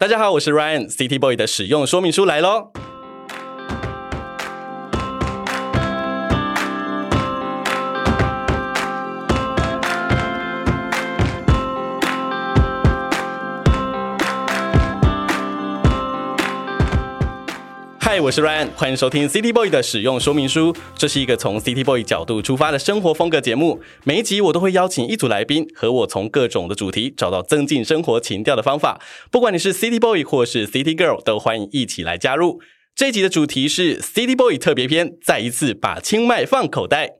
大家好，我是 Ryan，City Boy 的使用说明书来喽。嗨，我是 Ryan，欢迎收听 City Boy 的使用说明书。这是一个从 City Boy 角度出发的生活风格节目。每一集我都会邀请一组来宾，和我从各种的主题找到增进生活情调的方法。不管你是 City Boy 或是 City Girl，都欢迎一起来加入。这集的主题是 City Boy 特别篇，再一次把清迈放口袋。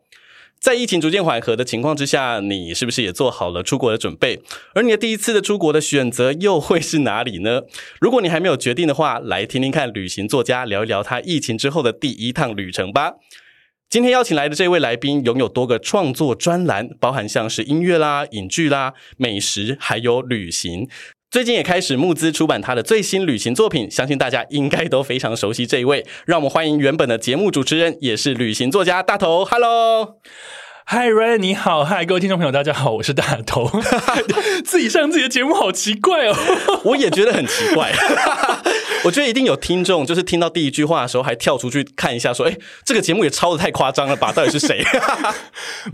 在疫情逐渐缓和的情况之下，你是不是也做好了出国的准备？而你的第一次的出国的选择又会是哪里呢？如果你还没有决定的话，来听听看旅行作家聊一聊他疫情之后的第一趟旅程吧。今天邀请来的这位来宾拥有多个创作专栏，包含像是音乐啦、影剧啦、美食，还有旅行。最近也开始募资出版他的最新旅行作品，相信大家应该都非常熟悉这一位。让我们欢迎原本的节目主持人，也是旅行作家大头。Hello，Hi Ryan，你好，Hi 各位听众朋友，大家好，我是大头。自己上自己的节目好奇怪哦，我也觉得很奇怪。我觉得一定有听众，就是听到第一句话的时候，还跳出去看一下，说：“哎，这个节目也抄的太夸张了吧？到底是谁？”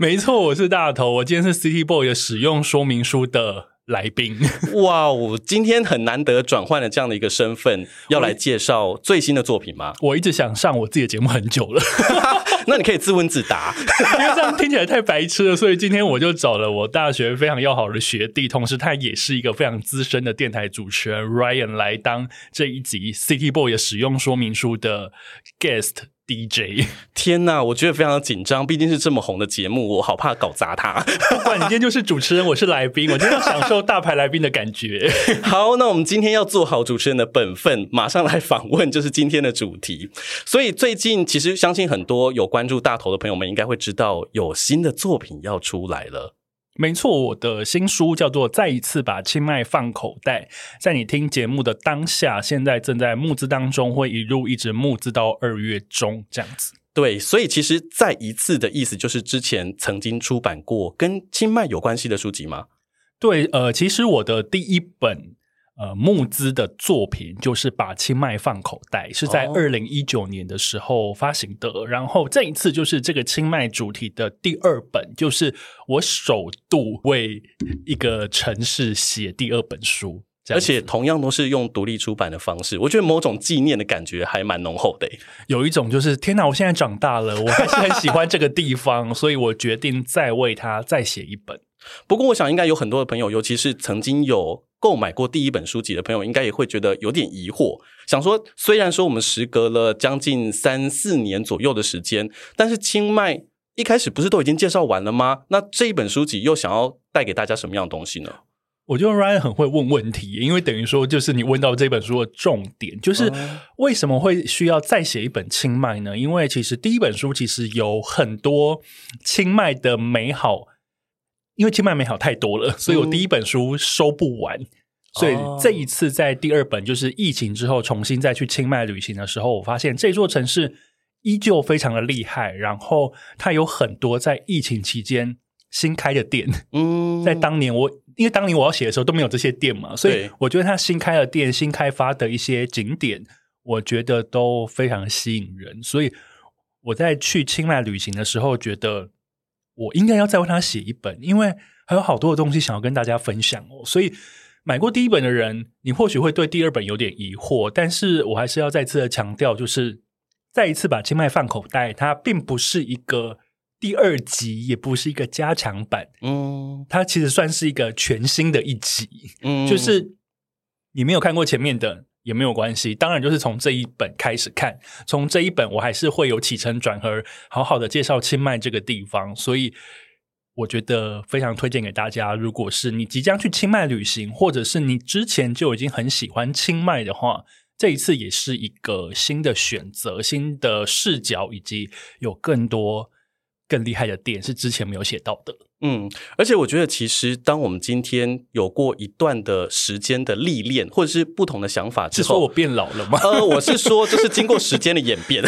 没错，我是大头，我今天是 City Boy 的使用说明书的。来宾，哇！我今天很难得转换了这样的一个身份，要来介绍最新的作品吗？我一直想上我自己的节目很久了，那你可以自问自答，因为这样听起来太白痴了，所以今天我就找了我大学非常要好的学弟，同时他也是一个非常资深的电台主持人 Ryan 来当这一集 City Boy 的使用说明书的 guest。DJ，天呐，我觉得非常的紧张，毕竟是这么红的节目，我好怕搞砸它。不管你今天就是主持人，我是来宾，我今天要享受大牌来宾的感觉。好，那我们今天要做好主持人的本分，马上来访问，就是今天的主题。所以最近其实相信很多有关注大头的朋友们，应该会知道有新的作品要出来了。没错，我的新书叫做《再一次把清迈放口袋》。在你听节目的当下，现在正在募资当中，会一路一直募资到二月中这样子。对，所以其实“再一次”的意思就是之前曾经出版过跟清迈有关系的书籍吗？对，呃，其实我的第一本。呃，募资的作品就是把清迈放口袋，是在二零一九年的时候发行的。Oh. 然后这一次就是这个清迈主题的第二本，就是我首度为一个城市写第二本书，而且同样都是用独立出版的方式。我觉得某种纪念的感觉还蛮浓厚的，有一种就是天哪，我现在长大了，我还是很喜欢这个地方，所以我决定再为它再写一本。不过，我想应该有很多的朋友，尤其是曾经有购买过第一本书籍的朋友，应该也会觉得有点疑惑，想说，虽然说我们时隔了将近三四年左右的时间，但是清迈一开始不是都已经介绍完了吗？那这一本书籍又想要带给大家什么样的东西呢？我觉得 Ryan 很会问问题，因为等于说就是你问到这本书的重点，就是为什么会需要再写一本清迈呢？因为其实第一本书其实有很多清迈的美好。因为清迈美好太多了，所以我第一本书收不完，嗯、所以这一次在第二本就是疫情之后重新再去清迈旅行的时候，我发现这座城市依旧非常的厉害，然后它有很多在疫情期间新开的店。嗯，在当年我因为当年我要写的时候都没有这些店嘛，所以我觉得它新开的店、新开发的一些景点，我觉得都非常吸引人，所以我在去清迈旅行的时候觉得。我应该要再为他写一本，因为还有好多的东西想要跟大家分享哦。所以买过第一本的人，你或许会对第二本有点疑惑，但是我还是要再次的强调，就是再一次把清迈放口袋，它并不是一个第二集，也不是一个加强版，嗯，它其实算是一个全新的一集，嗯，就是你没有看过前面的。也没有关系，当然就是从这一本开始看，从这一本我还是会有起承转合，好好的介绍清迈这个地方，所以我觉得非常推荐给大家。如果是你即将去清迈旅行，或者是你之前就已经很喜欢清迈的话，这一次也是一个新的选择、新的视角，以及有更多更厉害的点是之前没有写到的。嗯，而且我觉得，其实当我们今天有过一段的时间的历练，或者是不同的想法之后，是说我变老了吗？呃，我是说，就是经过时间的演变，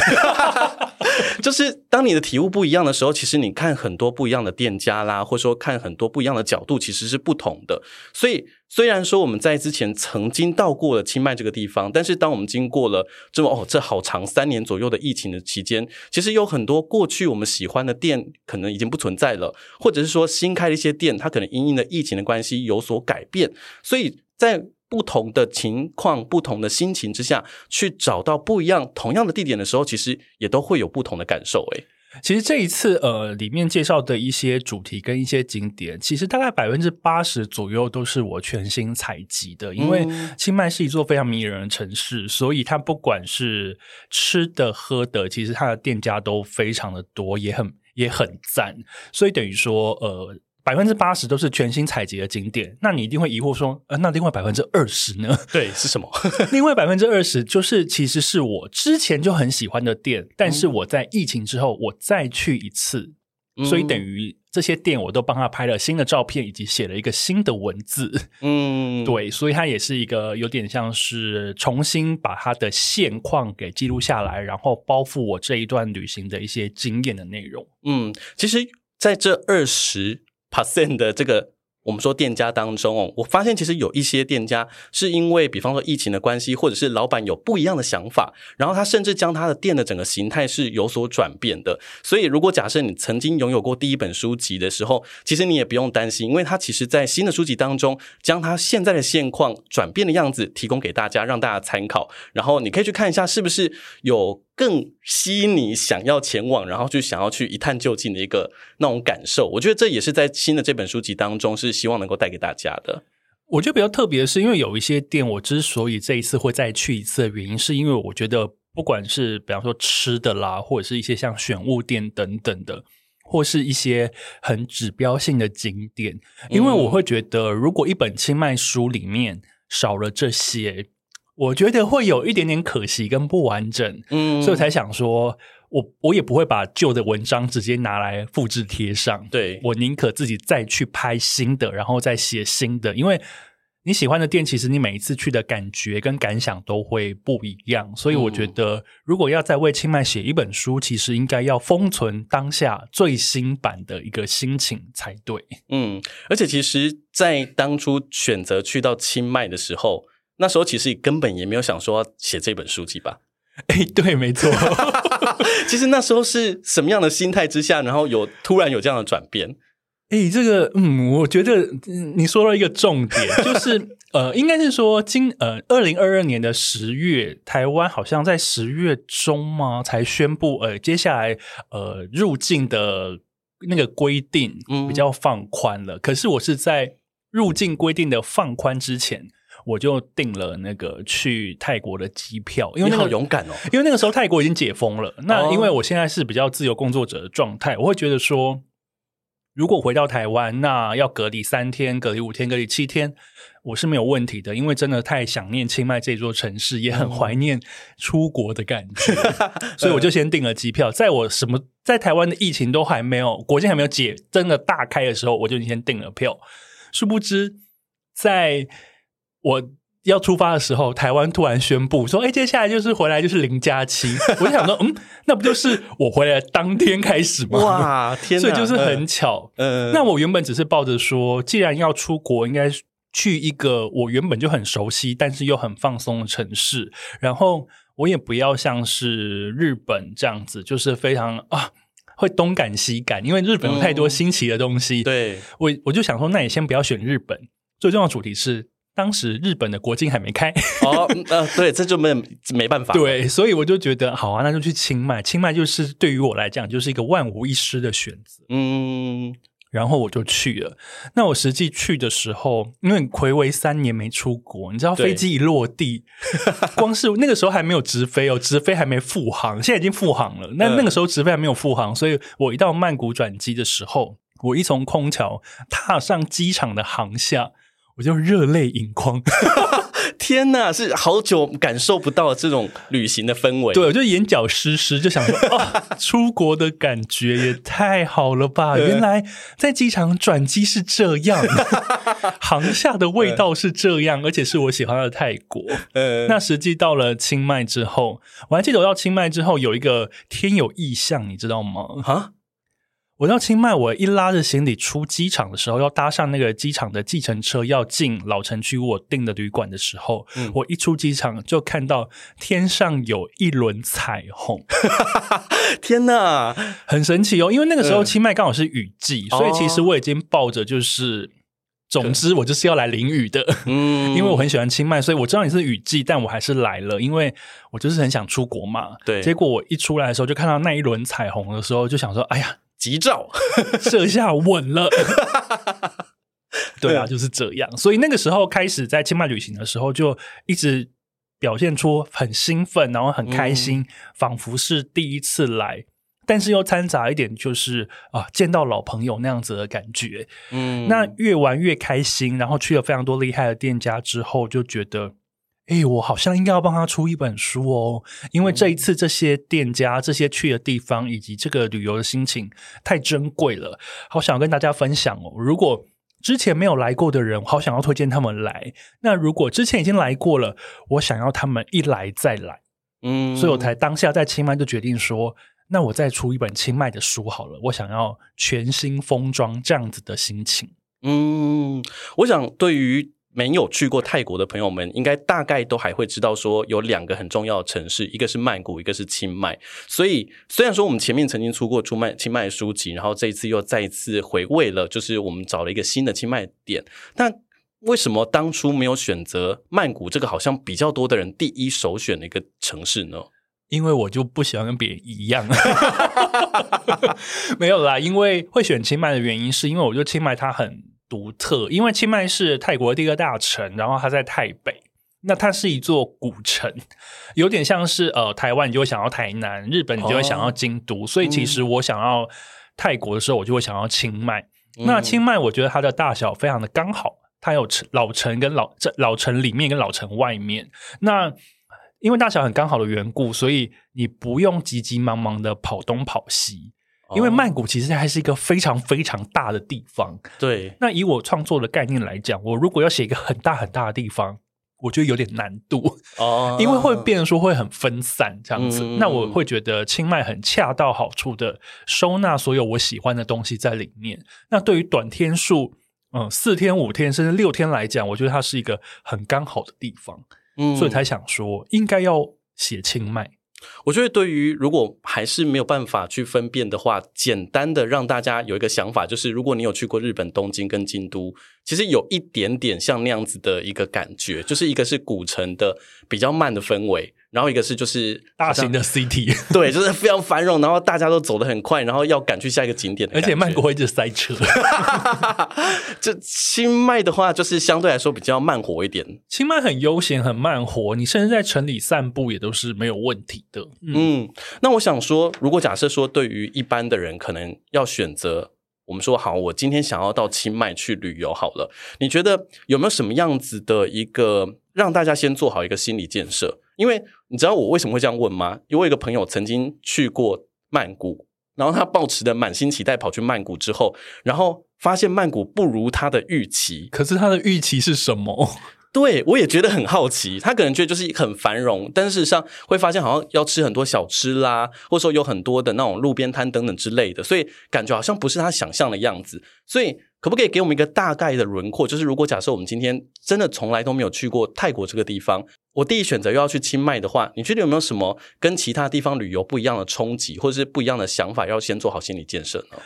就是当你的体悟不一样的时候，其实你看很多不一样的店家啦，或者说看很多不一样的角度，其实是不同的。所以，虽然说我们在之前曾经到过了清迈这个地方，但是当我们经过了这么哦，这好长三年左右的疫情的期间，其实有很多过去我们喜欢的店可能已经不存在了，或者是说。新开的一些店，它可能因应了疫情的关系有所改变，所以在不同的情况、不同的心情之下去找到不一样、同样的地点的时候，其实也都会有不同的感受。诶，其实这一次呃，里面介绍的一些主题跟一些景点，其实大概百分之八十左右都是我全新采集的。因为清迈是一座非常迷人的城市，所以它不管是吃的、喝的，其实它的店家都非常的多，也很。也很赞，所以等于说，呃，百分之八十都是全新采集的景点。那你一定会疑惑说，呃，那另外百分之二十呢？对，是什么？另外百分之二十就是其实是我之前就很喜欢的店，但是我在疫情之后我再去一次，嗯、所以等于这些店我都帮他拍了新的照片，以及写了一个新的文字。嗯，对，所以它也是一个有点像是重新把它的现况给记录下来，然后包覆我这一段旅行的一些经验的内容。嗯，其实在这二十 percent 的这个。我们说店家当中哦，我发现其实有一些店家是因为，比方说疫情的关系，或者是老板有不一样的想法，然后他甚至将他的店的整个形态是有所转变的。所以，如果假设你曾经拥有过第一本书籍的时候，其实你也不用担心，因为他其实在新的书籍当中，将他现在的现况转变的样子提供给大家，让大家参考。然后你可以去看一下，是不是有。更吸引你想要前往，然后就想要去一探究竟的一个那种感受。我觉得这也是在新的这本书籍当中是希望能够带给大家的。我觉得比较特别的是，因为有一些店，我之所以这一次会再去一次的原因，是因为我觉得不管是比方说吃的啦，或者是一些像选物店等等的，或是一些很指标性的景点，因为我会觉得，如果一本清迈书里面少了这些。我觉得会有一点点可惜跟不完整，嗯，所以我才想说，我我也不会把旧的文章直接拿来复制贴上，对，我宁可自己再去拍新的，然后再写新的，因为你喜欢的店，其实你每一次去的感觉跟感想都会不一样，所以我觉得如果要再为清迈写一本书，其实应该要封存当下最新版的一个心情才对，嗯，而且其实，在当初选择去到清迈的时候。那时候其实根本也没有想说要写这本书籍吧？哎，对，没错。其实那时候是什么样的心态之下，然后有突然有这样的转变？哎，这个，嗯，我觉得你说到一个重点，就是 呃，应该是说今呃二零二二年的十月，台湾好像在十月中嘛才宣布，呃，接下来呃入境的那个规定比较放宽了。嗯、可是我是在入境规定的放宽之前。我就订了那个去泰国的机票，因为、那个、你好勇敢哦！因为那个时候泰国已经解封了。那因为我现在是比较自由工作者的状态，我会觉得说，如果回到台湾，那要隔离三天、隔离五天、隔离七天，我是没有问题的。因为真的太想念清迈这座城市，也很怀念出国的感觉，所以我就先订了机票。在我什么在台湾的疫情都还没有国境还没有解真的大开的时候，我就先订了票。殊不知在我要出发的时候，台湾突然宣布说：“哎，接下来就是回来就是零加七。”我就想说：“嗯，那不就是我回来当天开始吗？”哇，天哪！所以就是很巧。呃，那我原本只是抱着说，既然要出国，应该去一个我原本就很熟悉，但是又很放松的城市。然后我也不要像是日本这样子，就是非常啊会东赶西赶，因为日本有太多新奇的东西。嗯、对，我我就想说，那你先不要选日本。最重要的主题是。当时日本的国境还没开哦，呃，对，这就没没办法。对，所以我就觉得好啊，那就去清迈。清迈就是对于我来讲，就是一个万无一失的选择。嗯，然后我就去了。那我实际去的时候，因为魁违三年没出国，你知道飞机一落地，光是那个时候还没有直飞哦，直飞还没复航，现在已经复航了。那那个时候直飞还没有复航，所以我一到曼谷转机的时候。我一从空桥踏上机场的航厦，我就热泪盈眶。天呐，是好久感受不到这种旅行的氛围。对，我就眼角湿湿，就想说，哦，出国的感觉也太好了吧！原来在机场转机是这样，航下的味道是这样，而且是我喜欢的泰国。那实际到了清迈之后，我还记得我到清迈之后有一个天有异象，你知道吗？啊？我到清迈，我一拉着行李出机场的时候，要搭上那个机场的计程车，要进老城区我订的旅馆的时候，嗯、我一出机场就看到天上有一轮彩虹，天哪，很神奇哦！因为那个时候清迈刚好是雨季，嗯、所以其实我已经抱着就是，哦、总之我就是要来淋雨的，嗯，因为我很喜欢清迈，所以我知道你是雨季，但我还是来了，因为我就是很想出国嘛。对，结果我一出来的时候，就看到那一轮彩虹的时候，就想说，哎呀。急兆，这下稳了。对啊，就是这样。所以那个时候开始在清迈旅行的时候，就一直表现出很兴奋，然后很开心，嗯、仿佛是第一次来，但是又掺杂一点就是啊，见到老朋友那样子的感觉。嗯，那越玩越开心，然后去了非常多厉害的店家之后，就觉得。哎，我好像应该要帮他出一本书哦，因为这一次这些店家、这些去的地方以及这个旅游的心情太珍贵了，好想要跟大家分享哦。如果之前没有来过的人，好想要推荐他们来；那如果之前已经来过了，我想要他们一来再来。嗯，所以我才当下在清迈就决定说，那我再出一本清迈的书好了。我想要全新封装这样子的心情。嗯，我想对于。没有去过泰国的朋友们，应该大概都还会知道说有两个很重要的城市，一个是曼谷，一个是清迈。所以虽然说我们前面曾经出过出卖清迈书籍，然后这一次又再一次回味了，就是我们找了一个新的清迈点。但为什么当初没有选择曼谷这个好像比较多的人第一首选的一个城市呢？因为我就不喜欢跟别人一样。没有啦，因为会选清迈的原因，是因为我觉得清迈它很。独特，因为清迈是泰国的第二大城，然后它在泰北，那它是一座古城，有点像是呃台湾，你就会想要台南；日本，你就会想要京都。哦、所以其实我想要泰国的时候，我就会想要清迈。嗯、那清迈，我觉得它的大小非常的刚好，它有城老城跟老这老城里面跟老城外面。那因为大小很刚好的缘故，所以你不用急急忙忙的跑东跑西。因为曼谷其实还是一个非常非常大的地方，对。那以我创作的概念来讲，我如果要写一个很大很大的地方，我觉得有点难度哦，因为会变成说会很分散这样子。嗯、那我会觉得清迈很恰到好处的收纳所有我喜欢的东西在里面。那对于短天数，嗯，四天、五天甚至六天来讲，我觉得它是一个很刚好的地方，嗯，所以才想说应该要写清迈。我觉得，对于如果还是没有办法去分辨的话，简单的让大家有一个想法，就是如果你有去过日本东京跟京都，其实有一点点像那样子的一个感觉，就是一个是古城的比较慢的氛围。然后一个是就是大型的 city，对，就是非常繁荣，然后大家都走得很快，然后要赶去下一个景点，而且曼谷会一直塞车。这清迈的话，就是相对来说比较慢活一点。清迈很悠闲，很慢活，你甚至在城里散步也都是没有问题的。嗯，嗯，那我想说，如果假设说对于一般的人，可能要选择，我们说好，我今天想要到清迈去旅游好了，你觉得有没有什么样子的一个让大家先做好一个心理建设？因为你知道我为什么会这样问吗？因为我有一个朋友曾经去过曼谷，然后他抱持的满心期待跑去曼谷之后，然后发现曼谷不如他的预期。可是他的预期是什么？对，我也觉得很好奇。他可能觉得就是很繁荣，但事实上会发现好像要吃很多小吃啦，或者说有很多的那种路边摊等等之类的，所以感觉好像不是他想象的样子。所以可不可以给我们一个大概的轮廓？就是如果假设我们今天真的从来都没有去过泰国这个地方。我第一选择又要去清迈的话，你觉得有没有什么跟其他地方旅游不一样的冲击，或者是不一样的想法？要先做好心理建设呢？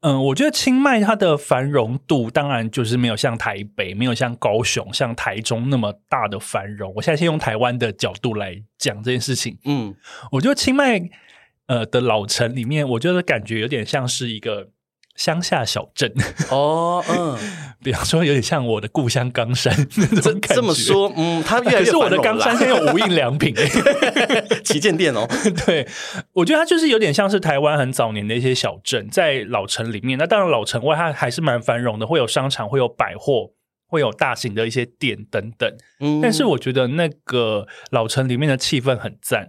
嗯，我觉得清迈它的繁荣度当然就是没有像台北、没有像高雄、像台中那么大的繁荣。我现在先用台湾的角度来讲这件事情。嗯，我觉得清迈呃的老城里面，我觉得感觉有点像是一个乡下小镇 哦，嗯，比方说有点像我的故乡冈山 那种感觉。这么说，嗯，它越来越可是我的冈山现在有无印良品旗舰店哦。对，我觉得它就是有点像是台湾很早年的一些小镇，在老城里面。那当然，老城外它还是蛮繁荣的，会有商场，会有百货，会有大型的一些店等等。嗯，但是我觉得那个老城里面的气氛很赞。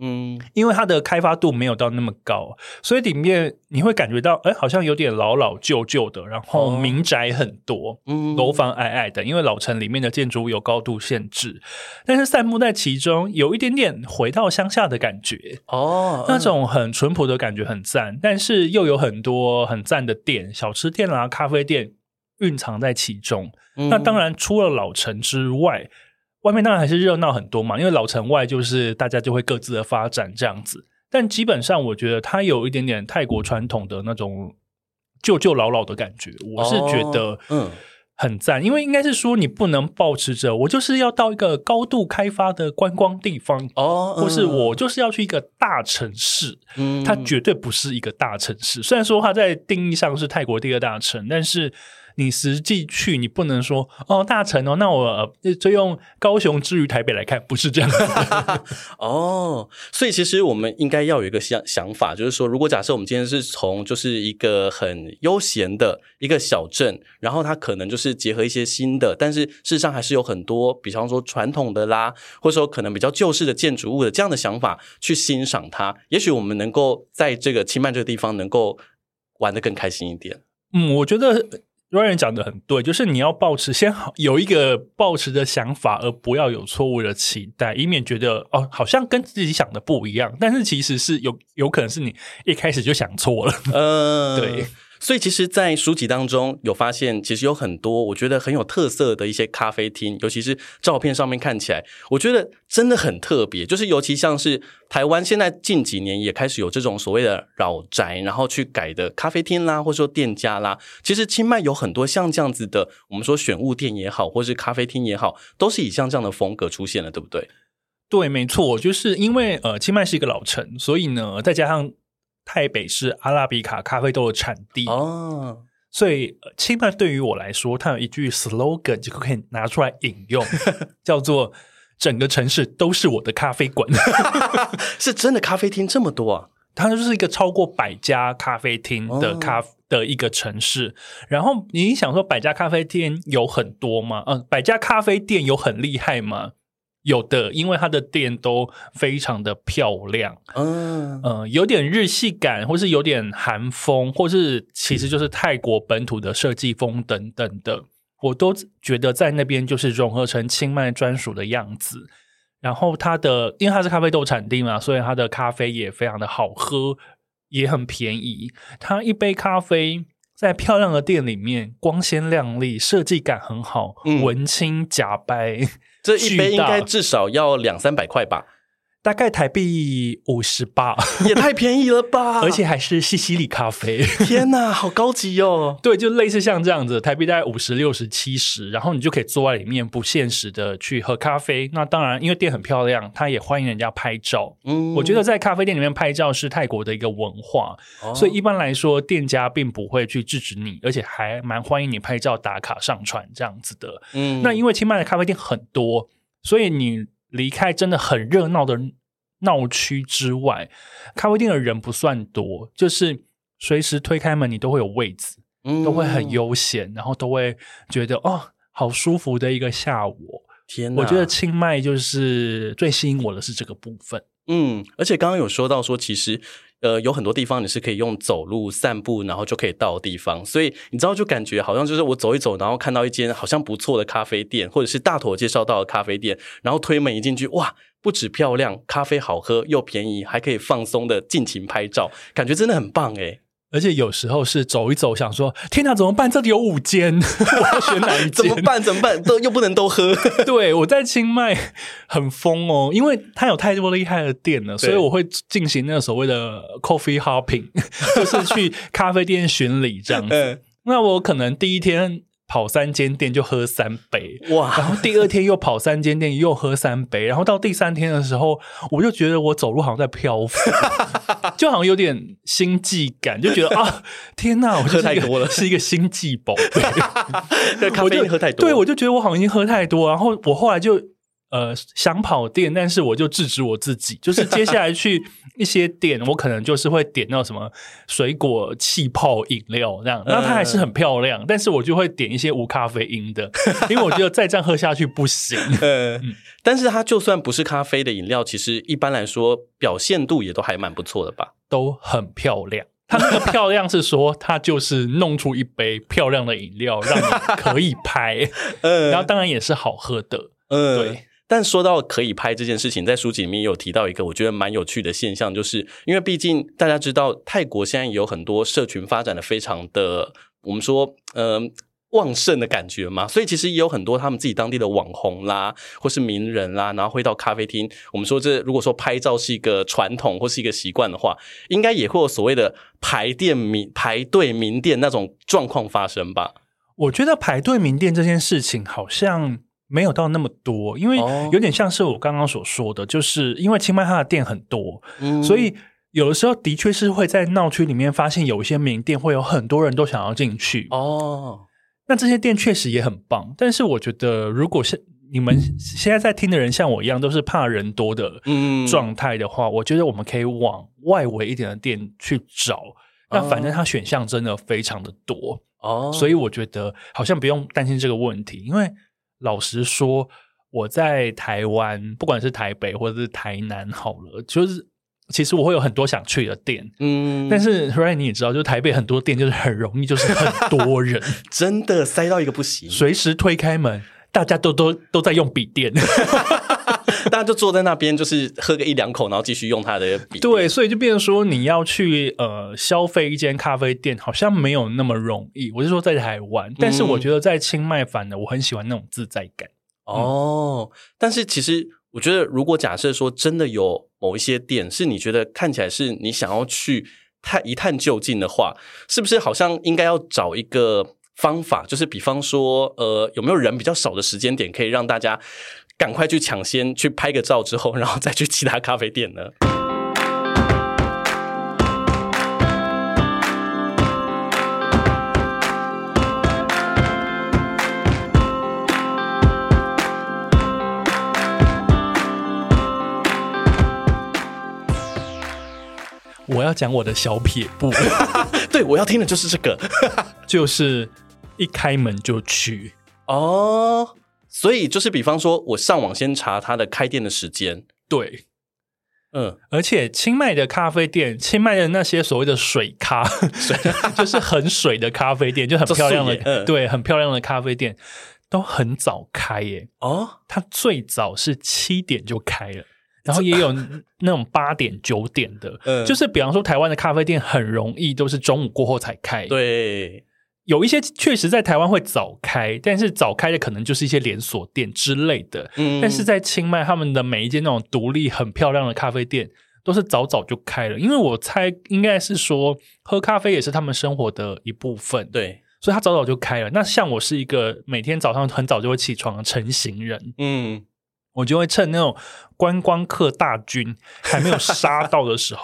嗯，因为它的开发度没有到那么高，所以里面你会感觉到，哎，好像有点老老旧旧的，然后民宅很多，嗯，楼房矮矮的，因为老城里面的建筑物有高度限制，但是散步在其中，有一点点回到乡下的感觉，哦，那种很淳朴的感觉很赞，但是又有很多很赞的店，小吃店啦、咖啡店蕴藏在其中。嗯，那当然，除了老城之外。外面当然还是热闹很多嘛，因为老城外就是大家就会各自的发展这样子。但基本上，我觉得它有一点点泰国传统的那种旧旧老老的感觉，我是觉得嗯很赞。因为应该是说，你不能保持着我就是要到一个高度开发的观光地方哦，或是我就是要去一个大城市。嗯，它绝对不是一个大城市。虽然说它在定义上是泰国第二大城，但是。你实际去，你不能说哦，大城哦，那我就用高雄之于台北来看，不是这样子 哦。所以其实我们应该要有一个想想法，就是说，如果假设我们今天是从就是一个很悠闲的一个小镇，然后它可能就是结合一些新的，但是事实上还是有很多，比方说传统的啦，或者说可能比较旧式的建筑物的这样的想法去欣赏它，也许我们能够在这个清迈这个地方能够玩得更开心一点。嗯，我觉得。Ryan 讲的很对，就是你要保持先好有一个保持的想法，而不要有错误的期待，以免觉得哦，好像跟自己想的不一样，但是其实是有有可能是你一开始就想错了。嗯、呃，对。所以，其实，在书籍当中有发现，其实有很多我觉得很有特色的一些咖啡厅，尤其是照片上面看起来，我觉得真的很特别。就是尤其像是台湾现在近几年也开始有这种所谓的老宅，然后去改的咖啡厅啦，或者说店家啦。其实清迈有很多像这样子的，我们说选物店也好，或是咖啡厅也好，都是以像这样的风格出现了，对不对？对，没错，就是因为呃，清迈是一个老城，所以呢，再加上。台北是阿拉比卡咖啡豆的产地哦，所以清迈对于我来说，它有一句 slogan 就可以拿出来引用，叫做“整个城市都是我的咖啡馆”，是真的咖啡厅这么多啊！它就是一个超过百家咖啡厅的咖、哦、的一个城市。然后你想说，百家咖啡厅有很多吗？嗯、呃，百家咖啡店有很厉害吗？有的，因为它的店都非常的漂亮，嗯嗯、呃，有点日系感，或是有点韩风，或是其实就是泰国本土的设计风等等的，我都觉得在那边就是融合成清迈专属的样子。然后它的，因为它是咖啡豆产地嘛，所以它的咖啡也非常的好喝，也很便宜。它一杯咖啡在漂亮的店里面，光鲜亮丽，设计感很好，嗯、文青假白。这一杯应该至少要两三百块吧。大概台币五十八，也太便宜了吧！而且还是西西里咖啡，天哪，好高级哦！对，就类似像这样子，台币大概五十六十七十，然后你就可以坐在里面不限时的去喝咖啡。那当然，因为店很漂亮，他也欢迎人家拍照。嗯，我觉得在咖啡店里面拍照是泰国的一个文化，哦、所以一般来说，店家并不会去制止你，而且还蛮欢迎你拍照打卡上传这样子的。嗯，那因为清迈的咖啡店很多，所以你离开真的很热闹的。闹区之外，咖啡店的人不算多，就是随时推开门，你都会有位子，嗯、都会很悠闲，然后都会觉得哦，好舒服的一个下午。天哪，我觉得清迈就是最吸引我的是这个部分。嗯，而且刚刚有说到说，其实呃有很多地方你是可以用走路散步，然后就可以到的地方，所以你知道就感觉好像就是我走一走，然后看到一间好像不错的咖啡店，或者是大头介绍到的咖啡店，然后推门一进去，哇！不止漂亮，咖啡好喝又便宜，还可以放松的尽情拍照，感觉真的很棒诶。而且有时候是走一走，想说天哪，怎么办？这里有五间，我要选哪一间？怎么办？怎么办？都又不能都喝。对，我在清迈很疯哦，因为它有太多厉害的店了，所以我会进行那个所谓的 coffee hopping，就是去咖啡店巡礼这样子。那我可能第一天。跑三间店就喝三杯，哇！然后第二天又跑三间店又喝三杯，然后到第三天的时候，我就觉得我走路好像在漂浮，就好像有点心悸感，就觉得啊，天哪，我喝太多了，是一个心悸宝贝，咖啡因喝太多，对，我就觉得我好像已经喝太多，然后我后来就。呃，想跑店，但是我就制止我自己，就是接下来去一些店，我可能就是会点那什么水果气泡饮料这样，那它还是很漂亮，但是我就会点一些无咖啡因的，因为我觉得再这样喝下去不行。嗯，但是它就算不是咖啡的饮料，其实一般来说表现度也都还蛮不错的吧？都很漂亮。它那个漂亮是说，它就是弄出一杯漂亮的饮料，让你可以拍，嗯，然后当然也是好喝的，嗯，对。但说到可以拍这件事情，在书籍里面有提到一个我觉得蛮有趣的现象，就是因为毕竟大家知道泰国现在有很多社群发展的非常的，我们说呃旺盛的感觉嘛，所以其实也有很多他们自己当地的网红啦，或是名人啦，然后会到咖啡厅。我们说这如果说拍照是一个传统或是一个习惯的话，应该也会有所谓的排店名排队名店那种状况发生吧？我觉得排队名店这件事情好像。没有到那么多，因为有点像是我刚刚所说的，就是因为清迈它的店很多，嗯，所以有的时候的确是会在闹区里面发现有一些名店会有很多人都想要进去哦。那这些店确实也很棒，但是我觉得如果是你们现在在听的人像我一样都是怕人多的状态的话，嗯，我觉得我们可以往外围一点的店去找。那反正它选项真的非常的多哦，所以我觉得好像不用担心这个问题，因为。老实说，我在台湾，不管是台北或者是台南，好了，就是其实我会有很多想去的店，嗯，但是 Ryan 你也知道，就台北很多店就是很容易，就是很多人，真的塞到一个不行，随时推开门，大家都都都在用笔电，大家就坐在那边，就是喝个一两口，然后继续用他的笔，对，所以就变成说，你要去呃消费一间咖啡店，好像没有那么容易。我是说在台湾，但是我觉得在清迈，反而我很喜欢那种自在感。哦，但是其实我觉得，如果假设说真的有某一些店是你觉得看起来是你想要去探一探究竟的话，是不是好像应该要找一个方法，就是比方说，呃，有没有人比较少的时间点，可以让大家赶快去抢先去拍个照之后，然后再去其他咖啡店呢？我要讲我的小撇步，对，我要听的就是这个，就是一开门就去哦。所以就是，比方说，我上网先查它的开店的时间。对，嗯，而且清迈的咖啡店，清迈的那些所谓的水咖，水 就是很水的咖啡店，就很漂亮的，嗯、对，很漂亮的咖啡店都很早开耶。哦，它最早是七点就开了。然后也有 那种八点九点的，嗯，就是比方说台湾的咖啡店很容易都是中午过后才开，对，有一些确实在台湾会早开，但是早开的可能就是一些连锁店之类的，嗯，但是在清迈他们的每一间那种独立很漂亮的咖啡店都是早早就开了，因为我猜应该是说喝咖啡也是他们生活的一部分，对，所以他早早就开了。那像我是一个每天早上很早就会起床的晨型人，嗯。我就会趁那种观光客大军还没有杀到的时候，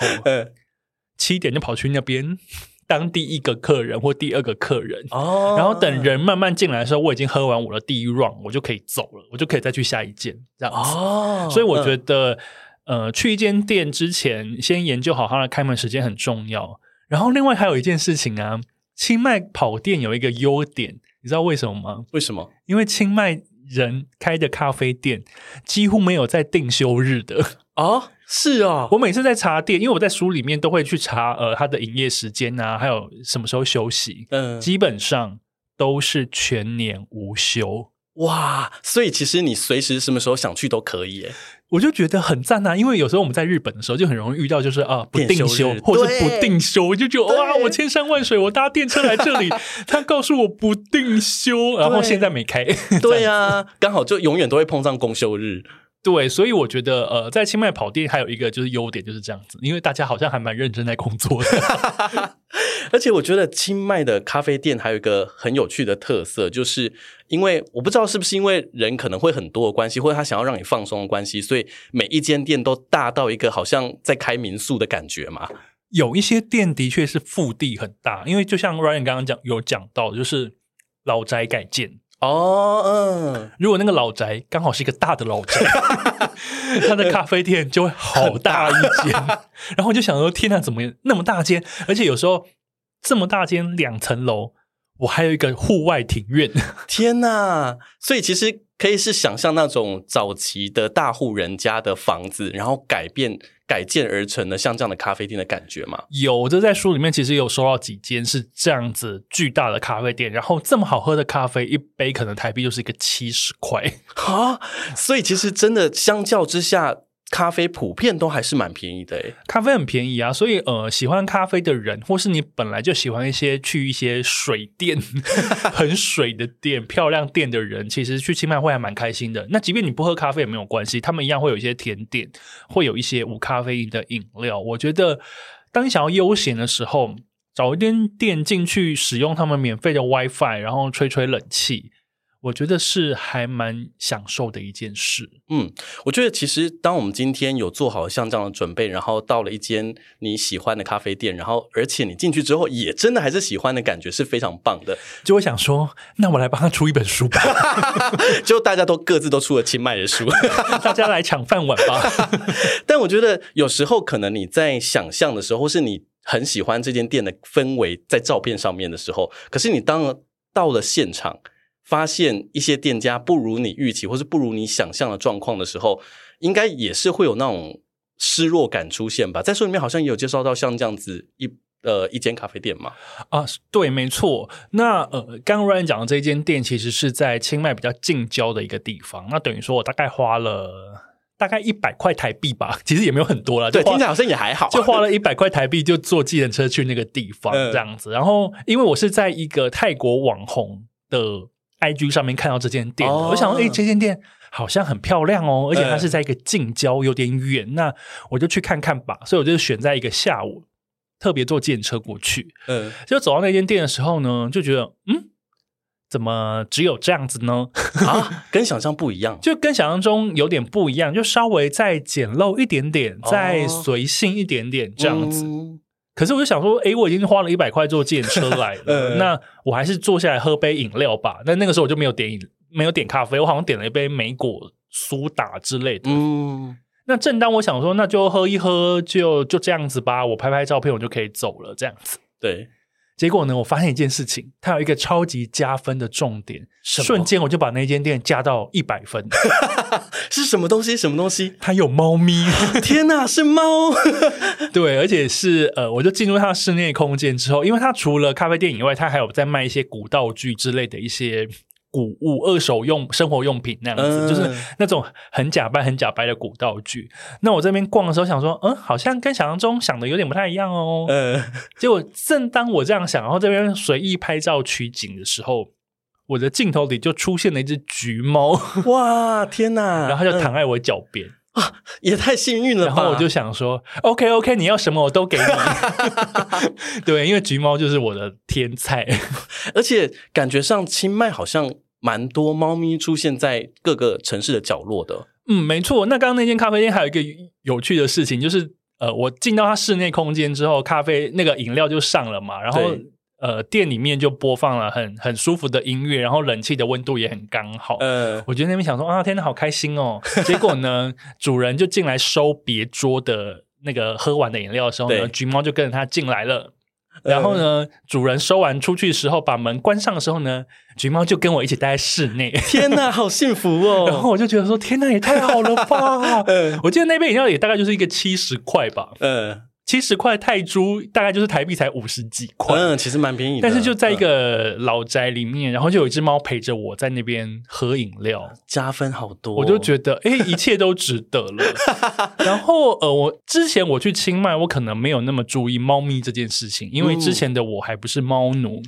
七点就跑去那边当第一个客人或第二个客人哦，然后等人慢慢进来的时候，我已经喝完我的第一 round，我就可以走了，我就可以再去下一间这样子哦。所以我觉得，呃，去一间店之前，先研究好它的开门时间很重要。然后另外还有一件事情啊，清迈跑店有一个优点，你知道为什么吗？为什么？因为清迈。人开的咖啡店几乎没有在定休日的啊，是啊，我每次在查店，因为我在书里面都会去查呃它的营业时间啊，还有什么时候休息，嗯，基本上都是全年无休。哇，所以其实你随时什么时候想去都可以诶，我就觉得很赞啊！因为有时候我们在日本的时候就很容易遇到，就是啊不定休或者不定休，我就觉得哇，我千山万水，我搭电车来这里，他告诉我不定休，然后现在没开，对呀、啊，刚好就永远都会碰上公休日。对，所以我觉得呃，在清迈跑店还有一个就是优点就是这样子，因为大家好像还蛮认真在工作的。而且我觉得清迈的咖啡店还有一个很有趣的特色，就是因为我不知道是不是因为人可能会很多的关系，或者他想要让你放松的关系，所以每一间店都大到一个好像在开民宿的感觉嘛。有一些店的确是腹地很大，因为就像 Ryan 刚刚讲有讲到，就是老宅改建。哦，嗯，如果那个老宅刚好是一个大的老宅，他的咖啡店就会好大一间。然后我就想说，天哪，怎么那么大间？而且有时候这么大间两层楼，我还有一个户外庭院。天哪！所以其实可以是想象那种早期的大户人家的房子，然后改变。改建而成的，像这样的咖啡店的感觉吗？有，这在书里面其实有收到几间是这样子巨大的咖啡店，然后这么好喝的咖啡，一杯可能台币就是一个七十块 啊！所以其实真的相较之下。咖啡普遍都还是蛮便宜的诶，咖啡很便宜啊，所以呃，喜欢咖啡的人，或是你本来就喜欢一些去一些水店、很水的店、漂亮店的人，其实去清迈会还蛮开心的。那即便你不喝咖啡也没有关系，他们一样会有一些甜点，会有一些无咖啡因的饮料。我觉得，当你想要悠闲的时候，找一间店进去使用他们免费的 WiFi，然后吹吹冷气。我觉得是还蛮享受的一件事。嗯，我觉得其实当我们今天有做好像这样的准备，然后到了一间你喜欢的咖啡店，然后而且你进去之后也真的还是喜欢的感觉，是非常棒的。就会想说，那我来帮他出一本书吧。就大家都各自都出了清迈的书，大家来抢饭碗吧。但我觉得有时候可能你在想象的时候，或是你很喜欢这间店的氛围，在照片上面的时候，可是你当到了现场。发现一些店家不如你预期，或是不如你想象的状况的时候，应该也是会有那种失落感出现吧？在书里面好像也有介绍到像这样子一呃一间咖啡店嘛？啊，对，没错。那呃，刚刚 Ryan 讲的这间店其实是在清迈比较近郊的一个地方。那等于说我大概花了大概一百块台币吧，其实也没有很多了。对，听起来好像也还好，就花了一百块台币就坐计程车去那个地方这样子。嗯、然后因为我是在一个泰国网红的。IG 上面看到这间店，哦、我想说，哎、欸，这间店好像很漂亮哦，而且它是在一个近郊，有点远，嗯、那我就去看看吧。所以我就选在一个下午，特别坐电车过去。嗯，就走到那间店的时候呢，就觉得，嗯，怎么只有这样子呢？啊，跟想象不一样，就跟想象中有点不一样，就稍微再简陋一点点，再随性一点点这样子。嗯可是我就想说，诶，我已经花了一百块坐计程车来了，嗯、那我还是坐下来喝杯饮料吧。那那个时候我就没有点饮，没有点咖啡，我好像点了一杯莓果苏打之类的。嗯，那正当我想说，那就喝一喝，就就这样子吧，我拍拍照片，我就可以走了，这样子。对。结果呢，我发现一件事情，它有一个超级加分的重点，瞬间我就把那间店加到一百分。是什么东西？什么东西？它有猫咪！天哪，是猫！对，而且是呃，我就进入它的室内空间之后，因为它除了咖啡店以外，它还有在卖一些古道具之类的一些。古物、二手用生活用品那样子，嗯、就是那种很假扮、很假白的古道具。那我这边逛的时候想说，嗯，好像跟想象中想的有点不太一样哦。嗯，结果正当我这样想，然后这边随意拍照取景的时候，我的镜头里就出现了一只橘猫。哇，天哪！然后它就躺在我脚边、嗯、啊，也太幸运了吧！然后我就想说，OK OK，你要什么我都给你。对，因为橘猫就是我的天菜，而且感觉上清迈好像。蛮多猫咪出现在各个城市的角落的。嗯，没错。那刚刚那间咖啡店还有一个有趣的事情，就是呃，我进到它室内空间之后，咖啡那个饮料就上了嘛，然后对呃，店里面就播放了很很舒服的音乐，然后冷气的温度也很刚好。嗯、呃，我觉得那边想说啊，天哪，好开心哦。结果呢，主人就进来收别桌的那个喝完的饮料的时候呢，橘猫就跟着他进来了。然后呢，主人收完出去的时候，把门关上的时候呢，橘猫就跟我一起待在室内。天哪，好幸福哦！然后我就觉得说，天哪，也太好了吧！嗯，我记得那杯饮料也大概就是一个七十块吧。嗯。七十块泰铢大概就是台币才五十几块，嗯，其实蛮便宜的。但是就在一个老宅里面，嗯、然后就有一只猫陪着我在那边喝饮料，加分好多。我就觉得，哎，一切都值得了。然后，呃，我之前我去清迈，我可能没有那么注意猫咪这件事情，因为之前的我还不是猫奴。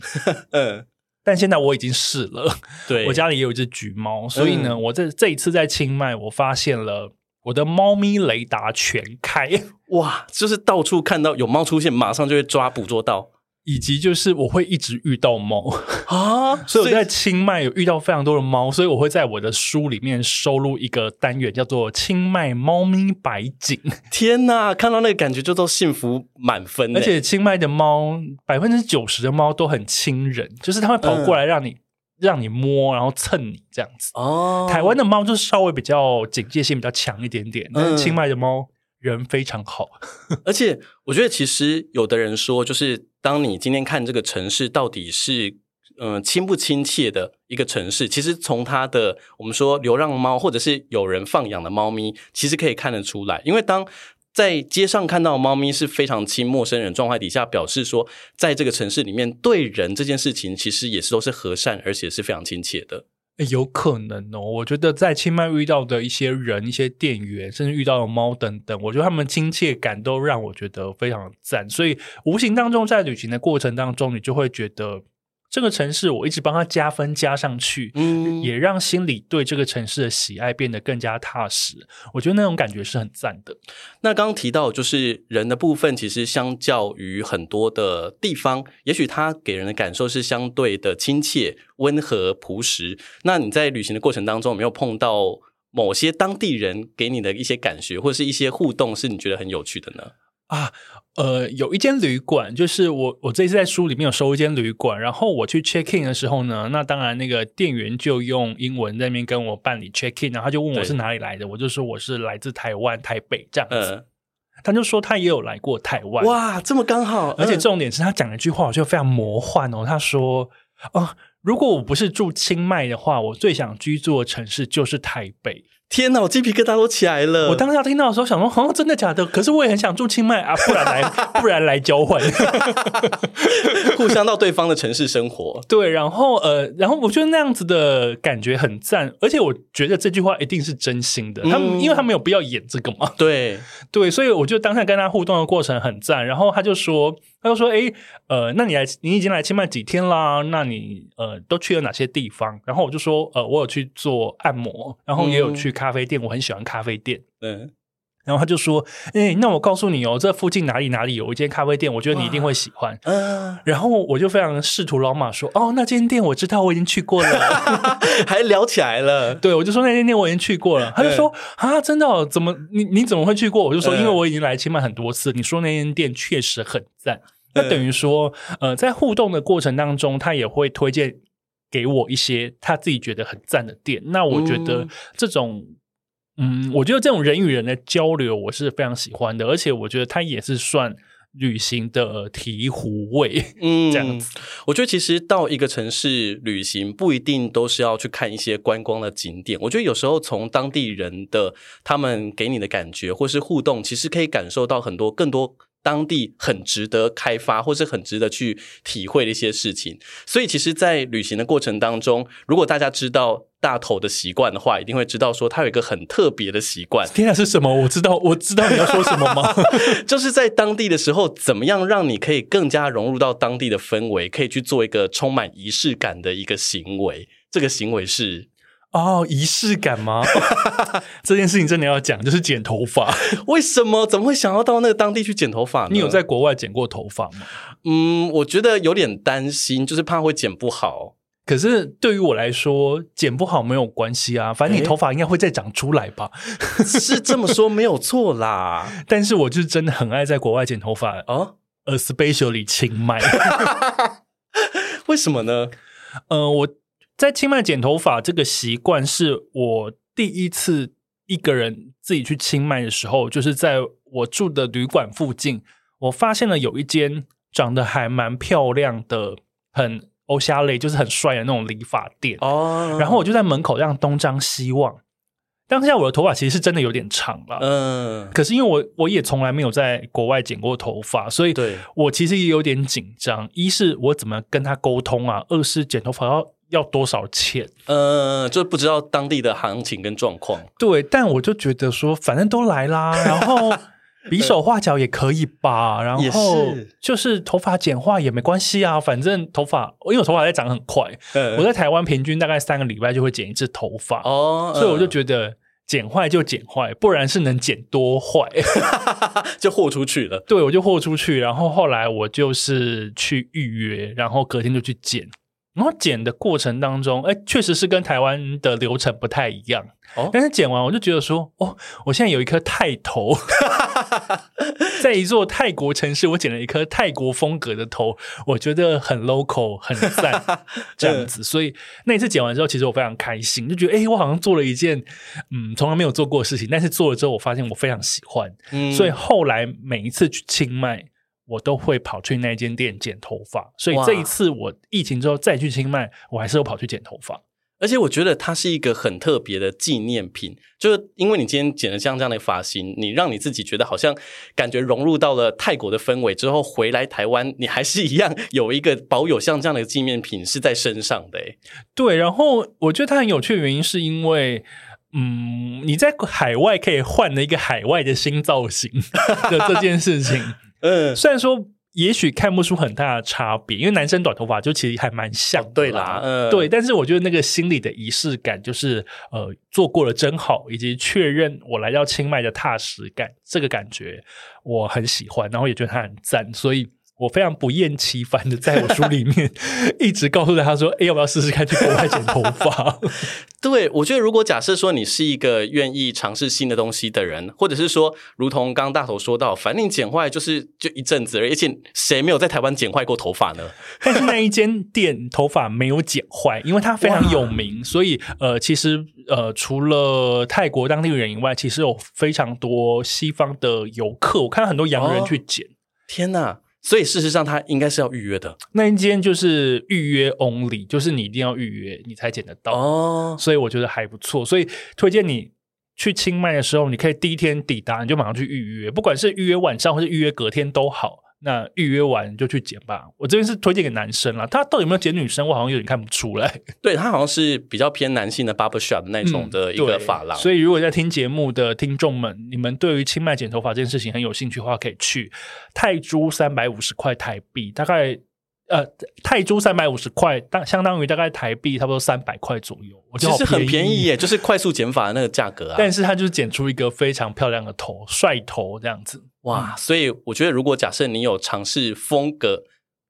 嗯。但现在我已经试了。对，我家里也有一只橘猫，所以呢，嗯、我这这一次在清迈，我发现了我的猫咪雷达全开，哇，就是到处看到有猫出现，马上就会抓捕捉到。以及就是我会一直遇到猫啊，所以我在清迈有遇到非常多的猫，所以我会在我的书里面收录一个单元，叫做《清迈猫咪百景 》。天哪，看到那个感觉就都幸福满分。而且清迈的猫百分之九十的猫都很亲人，就是它会跑过来让你、嗯、让你摸，然后蹭你这样子。哦，台湾的猫就是稍微比较警戒性比较强一点点，但是清迈的猫人非常好。而且我觉得其实有的人说就是。当你今天看这个城市到底是嗯亲不亲切的一个城市，其实从它的我们说流浪猫或者是有人放养的猫咪，其实可以看得出来。因为当在街上看到猫咪是非常亲陌生人状态底下，表示说在这个城市里面对人这件事情，其实也是都是和善，而且是非常亲切的。有可能哦，我觉得在清迈遇到的一些人、一些店员，甚至遇到的猫等等，我觉得他们亲切感都让我觉得非常赞。所以无形当中，在旅行的过程当中，你就会觉得这个城市我一直帮他加分加上去，嗯，也让心里对这个城市的喜爱变得更加踏实。我觉得那种感觉是很赞的。那刚刚提到就是人的部分，其实相较于很多的地方，也许它给人的感受是相对的亲切。温和朴实。那你在旅行的过程当中，有没有碰到某些当地人给你的一些感觉，或者是一些互动，是你觉得很有趣的呢？啊，呃，有一间旅馆，就是我我这次在书里面有收一间旅馆，然后我去 check in 的时候呢，那当然那个店员就用英文在那边跟我办理 check in，然后他就问我是哪里来的，我就说我是来自台湾台北这样子，呃、他就说他也有来过台湾，哇，这么刚好，而且重点是他讲了一句话，我觉得非常魔幻哦，他说哦。如果我不是住清迈的话，我最想居住的城市就是台北。天哪，我鸡皮疙瘩都起来了！我当下听到的时候想说，哦，真的假的？可是我也很想住清迈啊，不然来，不然来交换，互相到对方的城市生活。对，然后呃，然后我觉得那样子的感觉很赞，而且我觉得这句话一定是真心的。他们，因为他没有必要演这个嘛。对对，所以我就当下跟他互动的过程很赞。然后他就说。他就说：“哎，呃，那你来，你已经来清迈几天啦？那你呃，都去了哪些地方？”然后我就说：“呃，我有去做按摩，然后也有去咖啡店，嗯、我很喜欢咖啡店。”嗯。然后他就说：“哎，那我告诉你哦，这附近哪里哪里有一间咖啡店，我觉得你一定会喜欢。”嗯。然后我就非常识途老马说：“哦，那间店我知道，我已经去过了，还聊起来了。”对，我就说那间店我已经去过了。他就说：“啊，真的哦？怎么你你怎么会去过？”我就说：“因为我已经来清迈很多次。你说那间店确实很赞。”那等于说，呃，在互动的过程当中，他也会推荐给我一些他自己觉得很赞的店。那我觉得这种，嗯，嗯，我觉得这种人与人的交流，我是非常喜欢的。而且我觉得他也是算旅行的醍醐味，嗯，这样子。我觉得其实到一个城市旅行，不一定都是要去看一些观光的景点。我觉得有时候从当地人的他们给你的感觉，或是互动，其实可以感受到很多更多。当地很值得开发，或是很值得去体会的一些事情。所以，其实，在旅行的过程当中，如果大家知道大头的习惯的话，一定会知道说他有一个很特别的习惯。天啊，是什么？我知道，我知道你要说什么吗？就是在当地的时候，怎么样让你可以更加融入到当地的氛围，可以去做一个充满仪式感的一个行为。这个行为是。哦，仪式感吗？这件事情真的要讲，就是剪头发。为什么？怎么会想要到那个当地去剪头发呢？你有在国外剪过头发吗？嗯，我觉得有点担心，就是怕会剪不好。可是对于我来说，剪不好没有关系啊，反正你头发应该会再长出来吧？欸、是这么说没有错啦。但是我就是真的很爱在国外剪头发哦，especially 清迈。为什么呢？呃，我。在清迈剪头发这个习惯是我第一次一个人自己去清迈的时候，就是在我住的旅馆附近，我发现了有一间长得还蛮漂亮的、很欧夏类，就是很帅的那种理发店哦。然后我就在门口这样东张西望。当下我的头发其实是真的有点长了，嗯，可是因为我我也从来没有在国外剪过头发，所以我其实也有点紧张。一是我怎么跟他沟通啊？二是剪头发要。要多少钱？呃，就不知道当地的行情跟状况。对，但我就觉得说，反正都来啦，然后比手画脚也可以吧，然后就是头发剪坏也没关系啊，反正头发，因为我头发在长很快，我在台湾平均大概三个礼拜就会剪一次头发哦，所以我就觉得剪坏就剪坏，不然是能剪多坏 就豁出去了。对，我就豁出去，然后后来我就是去预约，然后隔天就去剪。然后剪的过程当中，哎，确实是跟台湾的流程不太一样。哦，但是剪完我就觉得说，哦，我现在有一颗泰头，在一座泰国城市，我剪了一颗泰国风格的头，我觉得很 local，很赞，这样子。所以那一次剪完之后，其实我非常开心，就觉得，哎，我好像做了一件嗯从来没有做过的事情。但是做了之后，我发现我非常喜欢。嗯，所以后来每一次去清迈。我都会跑去那间店剪头发，所以这一次我疫情之后再去清迈，我还是有跑去剪头发。而且我觉得它是一个很特别的纪念品，就是因为你今天剪了像这样的发型，你让你自己觉得好像感觉融入到了泰国的氛围之后，回来台湾你还是一样有一个保有像这样的纪念品是在身上的。对，然后我觉得它很有趣的原因是因为，嗯，你在海外可以换了一个海外的新造型 的这件事情。嗯，虽然说也许看不出很大的差别，因为男生短头发就其实还蛮像哦，对啦，嗯，对。但是我觉得那个心里的仪式感，就是呃，做过了真好，以及确认我来到清迈的踏实感，这个感觉我很喜欢，然后也觉得他很赞，所以。我非常不厌其烦的在我书里面 一直告诉他说：“哎，要不要试试看去国外剪头发？” 对，我觉得如果假设说你是一个愿意尝试新的东西的人，或者是说，如同刚刚大头说到，反正你剪坏就是就一阵子而已，而且谁没有在台湾剪坏过头发呢？但是那一间店头发没有剪坏，因为它非常有名，所以呃，其实呃，除了泰国当地人以外，其实有非常多西方的游客，我看到很多洋人去剪。哦，天哪！所以事实上，他应该是要预约的。那一间就是预约 only，就是你一定要预约，你才剪得到。哦，所以我觉得还不错。所以推荐你去清迈的时候，你可以第一天抵达，你就马上去预约，不管是预约晚上或是预约隔天都好。那预约完就去剪吧。我这边是推荐给男生啦，他到底有没有剪女生，我好像有点看不出来。对，他好像是比较偏男性的 barber shop 那种的一个发廊。嗯，所以如果在听节目的听众们，你们对于清迈剪头发这件事情很有兴趣的话，可以去泰铢三百五十块台币，大概。呃，泰铢三百五十块，当相当于大概台币差不多三百块左右，我觉得其实很便宜耶，就是快速剪法的那个价格啊。但是它就是剪出一个非常漂亮的头，帅头这样子，哇！所以我觉得，如果假设你有尝试风格。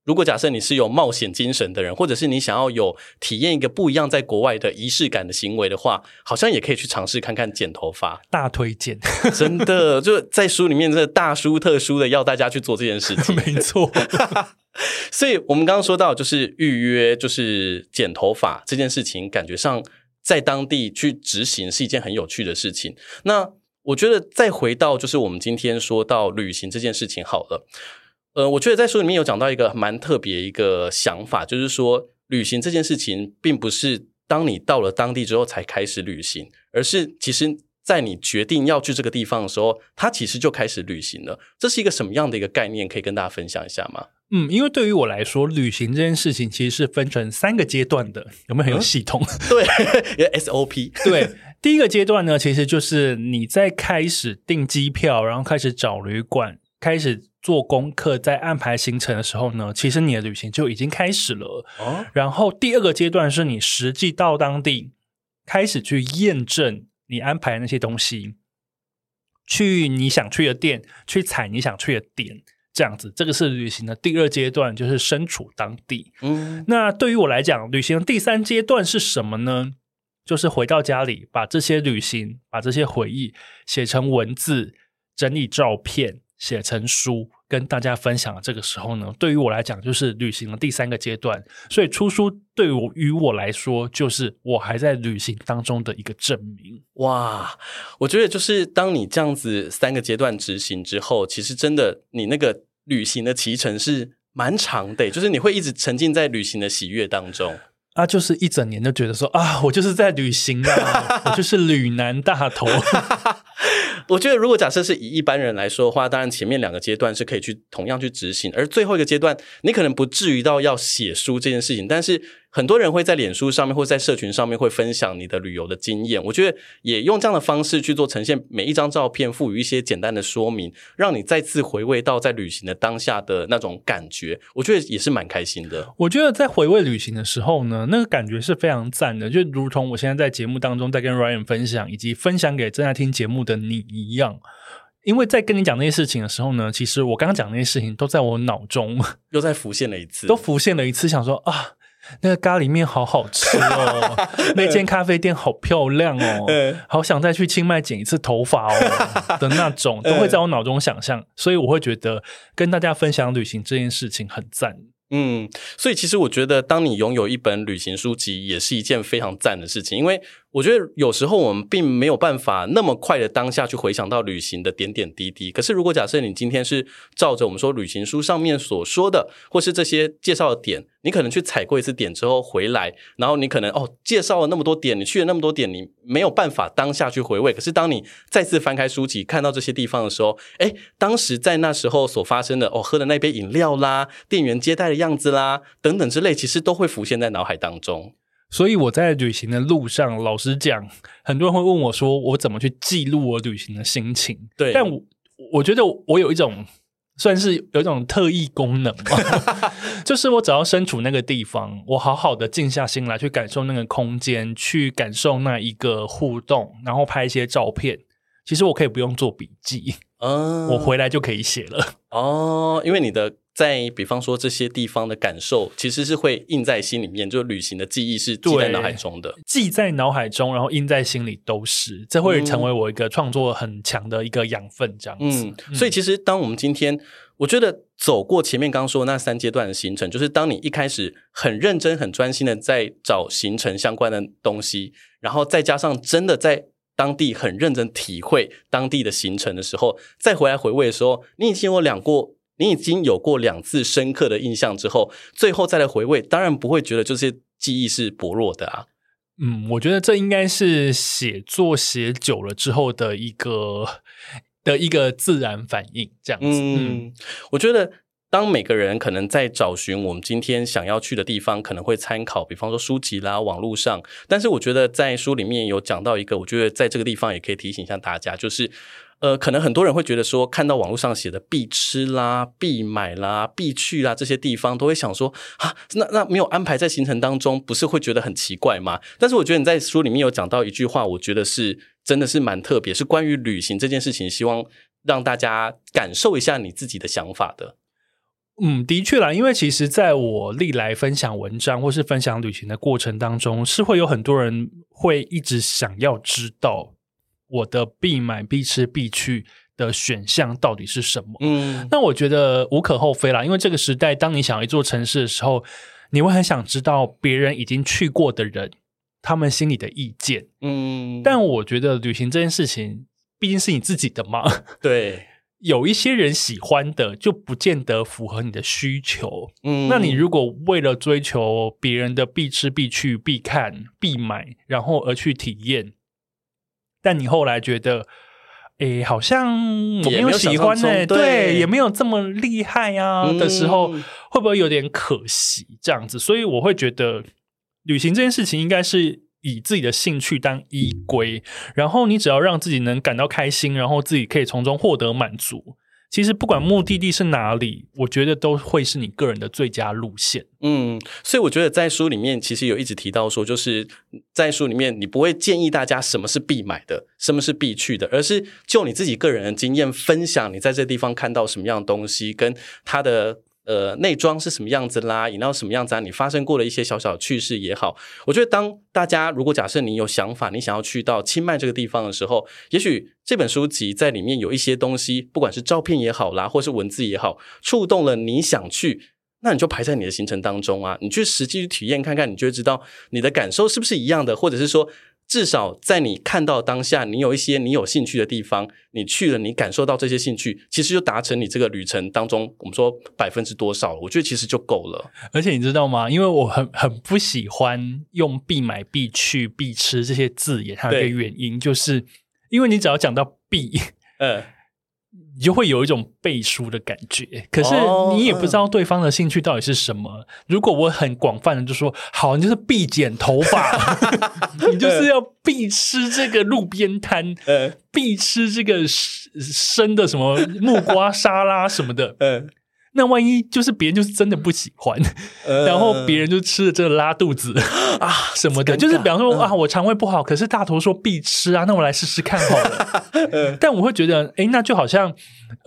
如果假设你是有冒险精神的人，或者是你想要有体验一个不一样在国外的仪式感的行为的话，好像也可以去尝试看看剪头发。大推荐，真的就在书里面，这大书特书的要大家去做这件事情。没错，所以我们刚刚说到，就是预约，就是剪头发这件事情，感觉上在当地去执行是一件很有趣的事情。那我觉得再回到就是我们今天说到旅行这件事情好了。呃，我觉得在书里面有讲到一个蛮特别一个想法，就是说旅行这件事情，并不是当你到了当地之后才开始旅行，而是其实在你决定要去这个地方的时候，它其实就开始旅行了。这是一个什么样的一个概念？可以跟大家分享一下吗？嗯，因为对于我来说，旅行这件事情其实是分成三个阶段的，有没有很有系统？嗯、对，有 SOP。对，第一个阶段呢，其实就是你在开始订机票，然后开始找旅馆，开始。做功课，在安排行程的时候呢，其实你的旅行就已经开始了。哦，然后第二个阶段是你实际到当地，开始去验证你安排的那些东西，去你想去的店，去踩你想去的点，这样子，这个是旅行的第二阶段，就是身处当地。嗯，那对于我来讲，旅行的第三阶段是什么呢？就是回到家里，把这些旅行，把这些回忆写成文字，整理照片，写成书。跟大家分享这个时候呢，对于我来讲就是旅行的第三个阶段，所以出书对于于我来说就是我还在旅行当中的一个证明。哇，我觉得就是当你这样子三个阶段执行之后，其实真的你那个旅行的骑程是蛮长的，就是你会一直沉浸在旅行的喜悦当中。啊，就是一整年都觉得说啊，我就是在旅行啊，我就是旅男大头。我觉得，如果假设是以一般人来说的话，当然前面两个阶段是可以去同样去执行，而最后一个阶段，你可能不至于到要写书这件事情，但是很多人会在脸书上面或在社群上面会分享你的旅游的经验，我觉得也用这样的方式去做呈现，每一张照片赋予一些简单的说明，让你再次回味到在旅行的当下的那种感觉，我觉得也是蛮开心的。我觉得在回味旅行的时候呢，那个感觉是非常赞的，就如同我现在在节目当中在跟 Ryan 分享，以及分享给正在听节目的你一样。因为在跟你讲那些事情的时候呢，其实我刚刚讲那些事情都在我脑中又再浮现了一次，都浮现了一次，想说啊。那个咖喱面好好吃哦，那间咖啡店好漂亮哦，好想再去清迈剪一次头发哦 的那种，都会在我脑中想象，所以我会觉得跟大家分享旅行这件事情很赞。嗯，所以其实我觉得，当你拥有一本旅行书籍，也是一件非常赞的事情，因为。我觉得有时候我们并没有办法那么快的当下去回想到旅行的点点滴滴。可是，如果假设你今天是照着我们说旅行书上面所说的，或是这些介绍的点，你可能去踩过一次点之后回来，然后你可能哦介绍了那么多点，你去了那么多点，你没有办法当下去回味。可是，当你再次翻开书籍看到这些地方的时候，诶，当时在那时候所发生的哦，喝的那杯饮料啦，店员接待的样子啦，等等之类，其实都会浮现在脑海当中。所以我在旅行的路上，老实讲，很多人会问我说，我怎么去记录我旅行的心情？对，但我我觉得我有一种算是有一种特异功能吧，就是我只要身处那个地方，我好好的静下心来去感受那个空间，去感受那一个互动，然后拍一些照片。其实我可以不用做笔记，嗯，我回来就可以写了。哦，因为你的。在比方说这些地方的感受，其实是会印在心里面，就旅行的记忆是记在脑海中的，记在脑海中，然后印在心里都是，这会成为我一个创作很强的一个养分，这样子。嗯，所以其实当我们今天，我觉得走过前面刚刚说的那三阶段的行程，就是当你一开始很认真、很专心的在找行程相关的东西，然后再加上真的在当地很认真体会当地的行程的时候，再回来回味的时候，你已经有两过。你已经有过两次深刻的印象之后，最后再来回味，当然不会觉得这些记忆是薄弱的啊。嗯，我觉得这应该是写作写久了之后的一个 的一个自然反应，这样子。嗯，嗯，我觉得当每个人可能在找寻我们今天想要去的地方，可能会参考，比方说书籍啦、网络上。但是我觉得在书里面有讲到一个，我觉得在这个地方也可以提醒一下大家，就是。呃，可能很多人会觉得说，看到网络上写的必吃啦、必买啦、必去啦这些地方，都会想说啊，那那没有安排在行程当中，不是会觉得很奇怪吗？但是我觉得你在书里面有讲到一句话，我觉得是真的是蛮特别，是关于旅行这件事情，希望让大家感受一下你自己的想法的。嗯，的确啦，因为其实在我历来分享文章或是分享旅行的过程当中，是会有很多人会一直想要知道。我的必买、必吃、必去的选项到底是什么？嗯，那我觉得无可厚非啦，因为这个时代，当你想要一座城市的时候，你会很想知道别人已经去过的人，他们心里的意见。嗯，但我觉得旅行这件事情毕竟是你自己的嘛。对，有一些人喜欢的，就不见得符合你的需求。嗯，那你如果为了追求别人的必吃、必去、必看、必买，然后而去体验。但你后来觉得，诶，好像我没有喜欢呢、欸，对，也没有这么厉害啊的时候，嗯、会不会有点可惜？这样子，所以我会觉得，旅行这件事情应该是以自己的兴趣当依归，然后你只要让自己能感到开心，然后自己可以从中获得满足。其实不管目的地是哪里，我觉得都会是你个人的最佳路线。嗯，所以我觉得在书里面其实有一直提到说，就是在书里面你不会建议大家什么是必买的，什么是必去的，而是就你自己个人的经验分享，你在这地方看到什么样的东西，跟它的。呃，内装是什么样子啦？饮料什么样子啊？你发生过的一些小小趣事也好，我觉得当大家如果假设你有想法，你想要去到清迈这个地方的时候，也许这本书籍在里面有一些东西，不管是照片也好啦，或是文字也好，触动了你想去，那你就排在你的行程当中啊，你去实际去体验看看，你就会知道你的感受是不是一样的，或者是说。至少在你看到当下，你有一些你有兴趣的地方，你去了，你感受到这些兴趣，其实就达成你这个旅程当中，我们说百分之多少，我觉得其实就够了。而且你知道吗？因为我很很不喜欢用“必买”“必去”“必吃”这些字眼，还有一个原因，就是因为你只要讲到“必”，嗯。你就会有一种背书的感觉，可是你也不知道对方的兴趣到底是什么。哦、如果我很广泛的就说，好，你就是必剪头发，你就是要必吃这个路边摊，呃、必吃这个生的什么木瓜沙拉什么的，呃那万一就是别人就是真的不喜欢，呃、然后别人就吃了这个拉肚子啊 什么的，就是比方说、呃、啊，我肠胃不好，可是大头说必吃啊，那我来试试看好了。呃、但我会觉得，哎，那就好像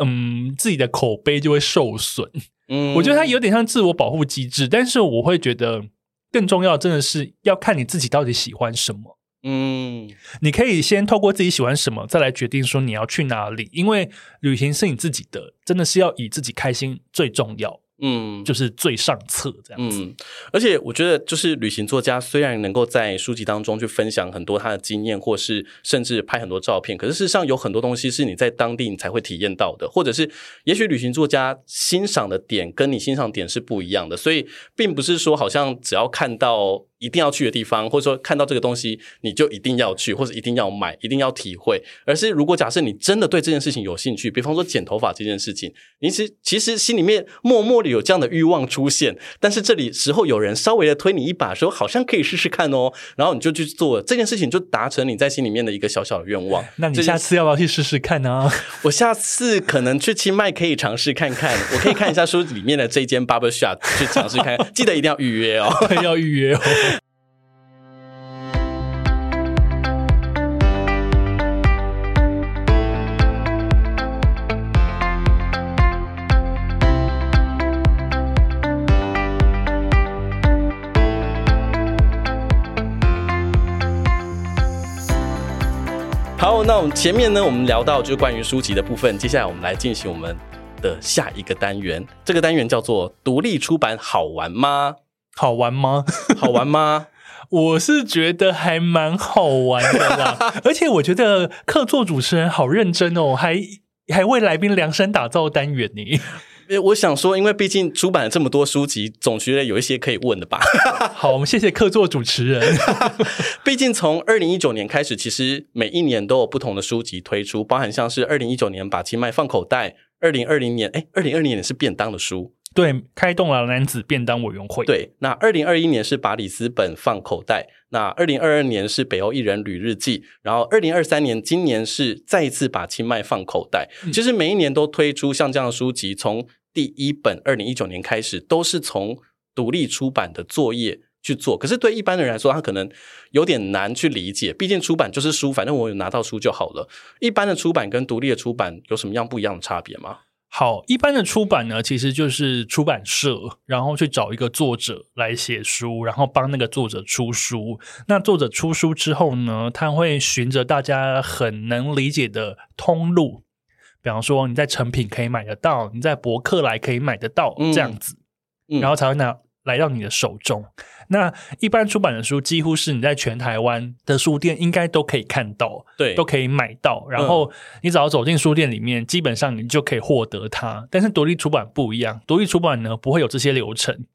嗯，自己的口碑就会受损。嗯，我觉得它有点像自我保护机制，但是我会觉得更重要，真的是要看你自己到底喜欢什么。嗯，你可以先透过自己喜欢什么，再来决定说你要去哪里，因为旅行是你自己的，真的是要以自己开心最重要。嗯，就是最上策这样子。嗯，而且我觉得，就是旅行作家虽然能够在书籍当中去分享很多他的经验，或是甚至拍很多照片，可是事实上有很多东西是你在当地你才会体验到的，或者是也许旅行作家欣赏的点跟你欣赏点是不一样的，所以并不是说好像只要看到。一定要去的地方，或者说看到这个东西，你就一定要去，或者一定要买，一定要体会。而是如果假设你真的对这件事情有兴趣，比方说剪头发这件事情，你其实其实心里面默默的有这样的欲望出现，但是这里时候有人稍微的推你一把，说好像可以试试看哦，然后你就去做这件事情，就达成你在心里面的一个小小的愿望。那你下次要不要去试试看呢？我下次可能去清迈可以尝试看看，我可以看一下书里面的这间 barber shop 去尝试看看，记得一定要预约哦，要预约哦。好，那我们前面呢，我们聊到就是关于书籍的部分，接下来我们来进行我们的下一个单元。这个单元叫做“独立出版好玩吗？好玩吗？好玩吗？” 我是觉得还蛮好玩的啦，而且我觉得客座主持人好认真哦，还还为来宾量身打造单元呢。我想说，因为毕竟出版了这么多书籍，总觉得有一些可以问的吧。好，我们谢谢客座主持人。毕竟从二零一九年开始，其实每一年都有不同的书籍推出，包含像是二零一九年把清迈放口袋，二零二零年，哎，二零二零年是便当的书，对，开动了男子便当委员会。对，那二零二一年是把里斯本放口袋，那二零二二年是北欧一人旅日记，然后二零二三年今年是再一次把清迈放口袋。嗯、其实每一年都推出像这样的书籍，从第一本，二零一九年开始都是从独立出版的作业去做，可是对一般的人来说，他可能有点难去理解。毕竟出版就是书，反正我有拿到书就好了。一般的出版跟独立的出版有什么样不一样的差别吗？好，一般的出版呢，其实就是出版社，然后去找一个作者来写书，然后帮那个作者出书。那作者出书之后呢，他会循着大家很能理解的通路。比方说，你在成品可以买得到，你在博客来可以买得到，这样子，然后才会拿来到你的手中。那一般出版的书，几乎是你在全台湾的书店应该都可以看到，对，都可以买到。然后你只要走进书店里面，基本上你就可以获得它。但是独立出版不一样，独立出版呢不会有这些流程，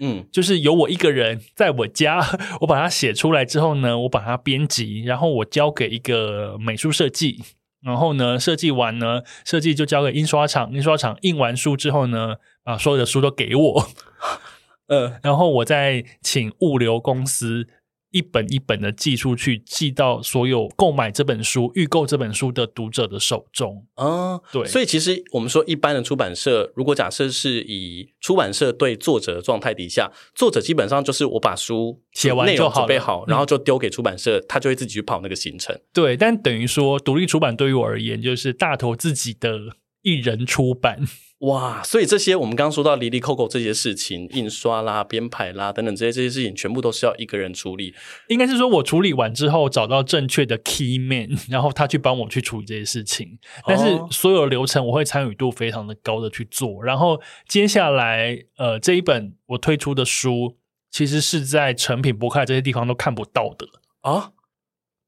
嗯，就是由我一个人在我家，我把它写出来之后呢，我把它编辑，然后我交给一个美术设计。然后呢，设计完呢，设计就交给印刷厂，印刷厂印完书之后呢，把所有的书都给我，呃，然后我再请物流公司。一本一本的寄出去，寄到所有购买这本书、预购这本书的读者的手中。啊，对。所以其实我们说，一般的出版社，如果假设是以出版社对作者的状态底下，作者基本上就是我把书写完就好，准备好，然后就丢给出版社，嗯、他就会自己去跑那个行程。对，但等于说，独立出版对于我而言，就是大头自己的一人出版。哇，所以这些我们刚刚说到哩哩扣扣这些事情，印刷啦、编排啦等等这些这些事情，全部都是要一个人处理。应该是说我处理完之后，找到正确的 key man，然后他去帮我去处理这些事情。但是所有流程我会参与度非常的高的去做。然后接下来，呃，这一本我推出的书，其实是在成品、博客这些地方都看不到的啊。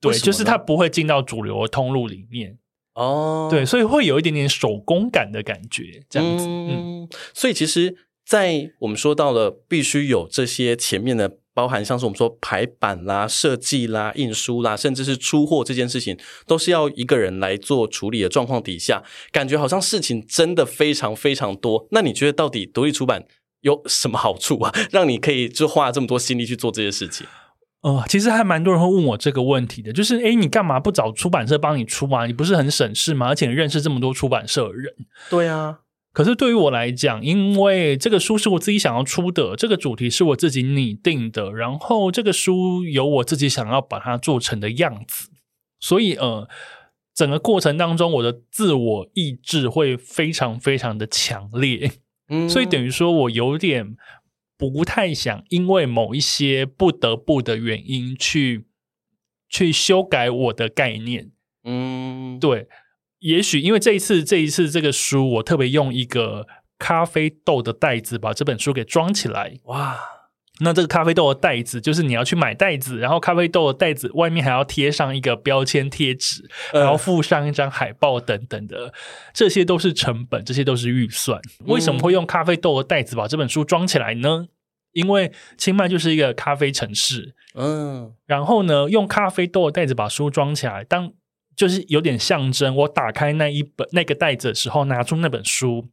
对，就是它不会进到主流的通路里面。哦，对，所以会有一点点手工感的感觉，这样子。嗯，嗯，所以其实，在我们说到了必须有这些前面的包含像是我们说排版啦、设计啦、印书啦，甚至是出货这件事情，都是要一个人来做处理的状况底下，感觉好像事情真的非常非常多。那你觉得到底独立出版有什么好处啊？让你可以就花这么多心力去做这些事情？呃，其实还蛮多人会问我这个问题的，就是诶，你干嘛不找出版社帮你出嘛？你不是很省事吗？而且你认识这么多出版社的人。对啊。可是对于我来讲，因为这个书是我自己想要出的，这个主题是我自己拟定的，然后这个书有我自己想要把它做成的样子，所以呃，整个过程当中，我的自我意志会非常非常的强烈，嗯，所以等于说我有点不太想因为某一些不得不的原因去去修改我的概念，嗯，对。也许因为这一次，这一次这个书，我特别用一个咖啡豆的袋子把这本书给装起来。哇！那这个咖啡豆的袋子，就是你要去买袋子，然后咖啡豆的袋子外面还要贴上一个标签贴纸，然后附上一张海报等等的，这些都是成本，这些都是预算。为什么会用咖啡豆的袋子把这本书装起来呢？因为清迈就是一个咖啡城市，嗯，然后呢，用咖啡豆的袋子把书装起来，当就是有点象征，我打开那一本那个袋子的时候，拿出那本书，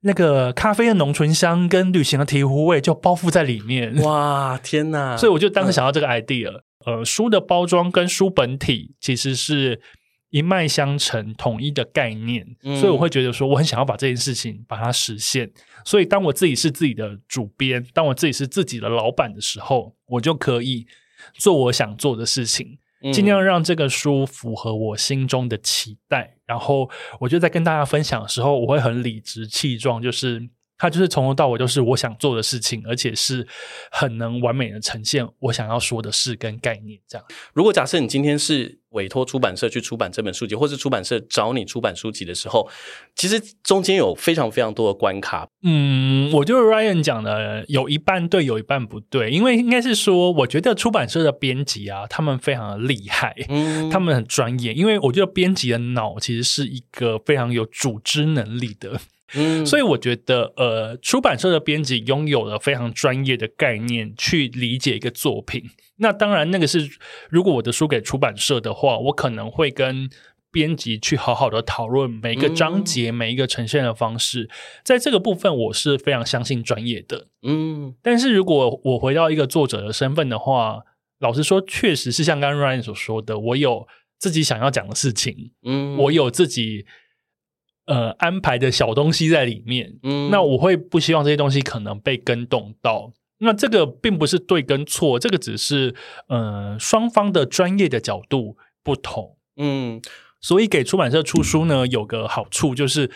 那个咖啡的浓醇香跟旅行的醍醐味就包覆在里面。哇，天哪！所以我就当时想到这个 idea，呃，书的包装跟书本体其实是一脉相承、统一的概念，所以我会觉得说，我很想要把这件事情把它实现。所以当我自己是自己的主编，当我自己是自己的老板的时候，我就可以做我想做的事情。尽量让这个书符合我心中的期待，然后我就在跟大家分享的时候，我会很理直气壮，就是它就是从头到尾都是我想做的事情，而且是很能完美的呈现我想要说的事跟概念。这样，如果假设你今天是。委托出版社去出版这本书籍，或是出版社找你出版书籍的时候，其实中间有非常非常多的关卡。嗯，我觉得 Ryan 讲的有一半对，有一半不对，因为应该是说，我觉得出版社的编辑啊，他们非常的厉害，嗯，他们很专业。因为我觉得编辑的脑其实是一个非常有组织能力的。嗯，所以我觉得，呃，出版社的编辑拥有了非常专业的概念去理解一个作品。那当然，那个是如果我的书给出版社的话，我可能会跟编辑去好好的讨论每一个章节、嗯、每一个呈现的方式。在这个部分，我是非常相信专业的。嗯，但是如果我回到一个作者的身份的话，老实说，确实是像刚刚 Ryan 所说的，我有自己想要讲的事情。嗯，我有自己。呃，安排的小东西在里面，嗯，那我会不希望这些东西可能被跟动到。那这个并不是对跟错，这个只是呃双方的专业的角度不同，嗯，所以给出版社出书呢，有个好处就是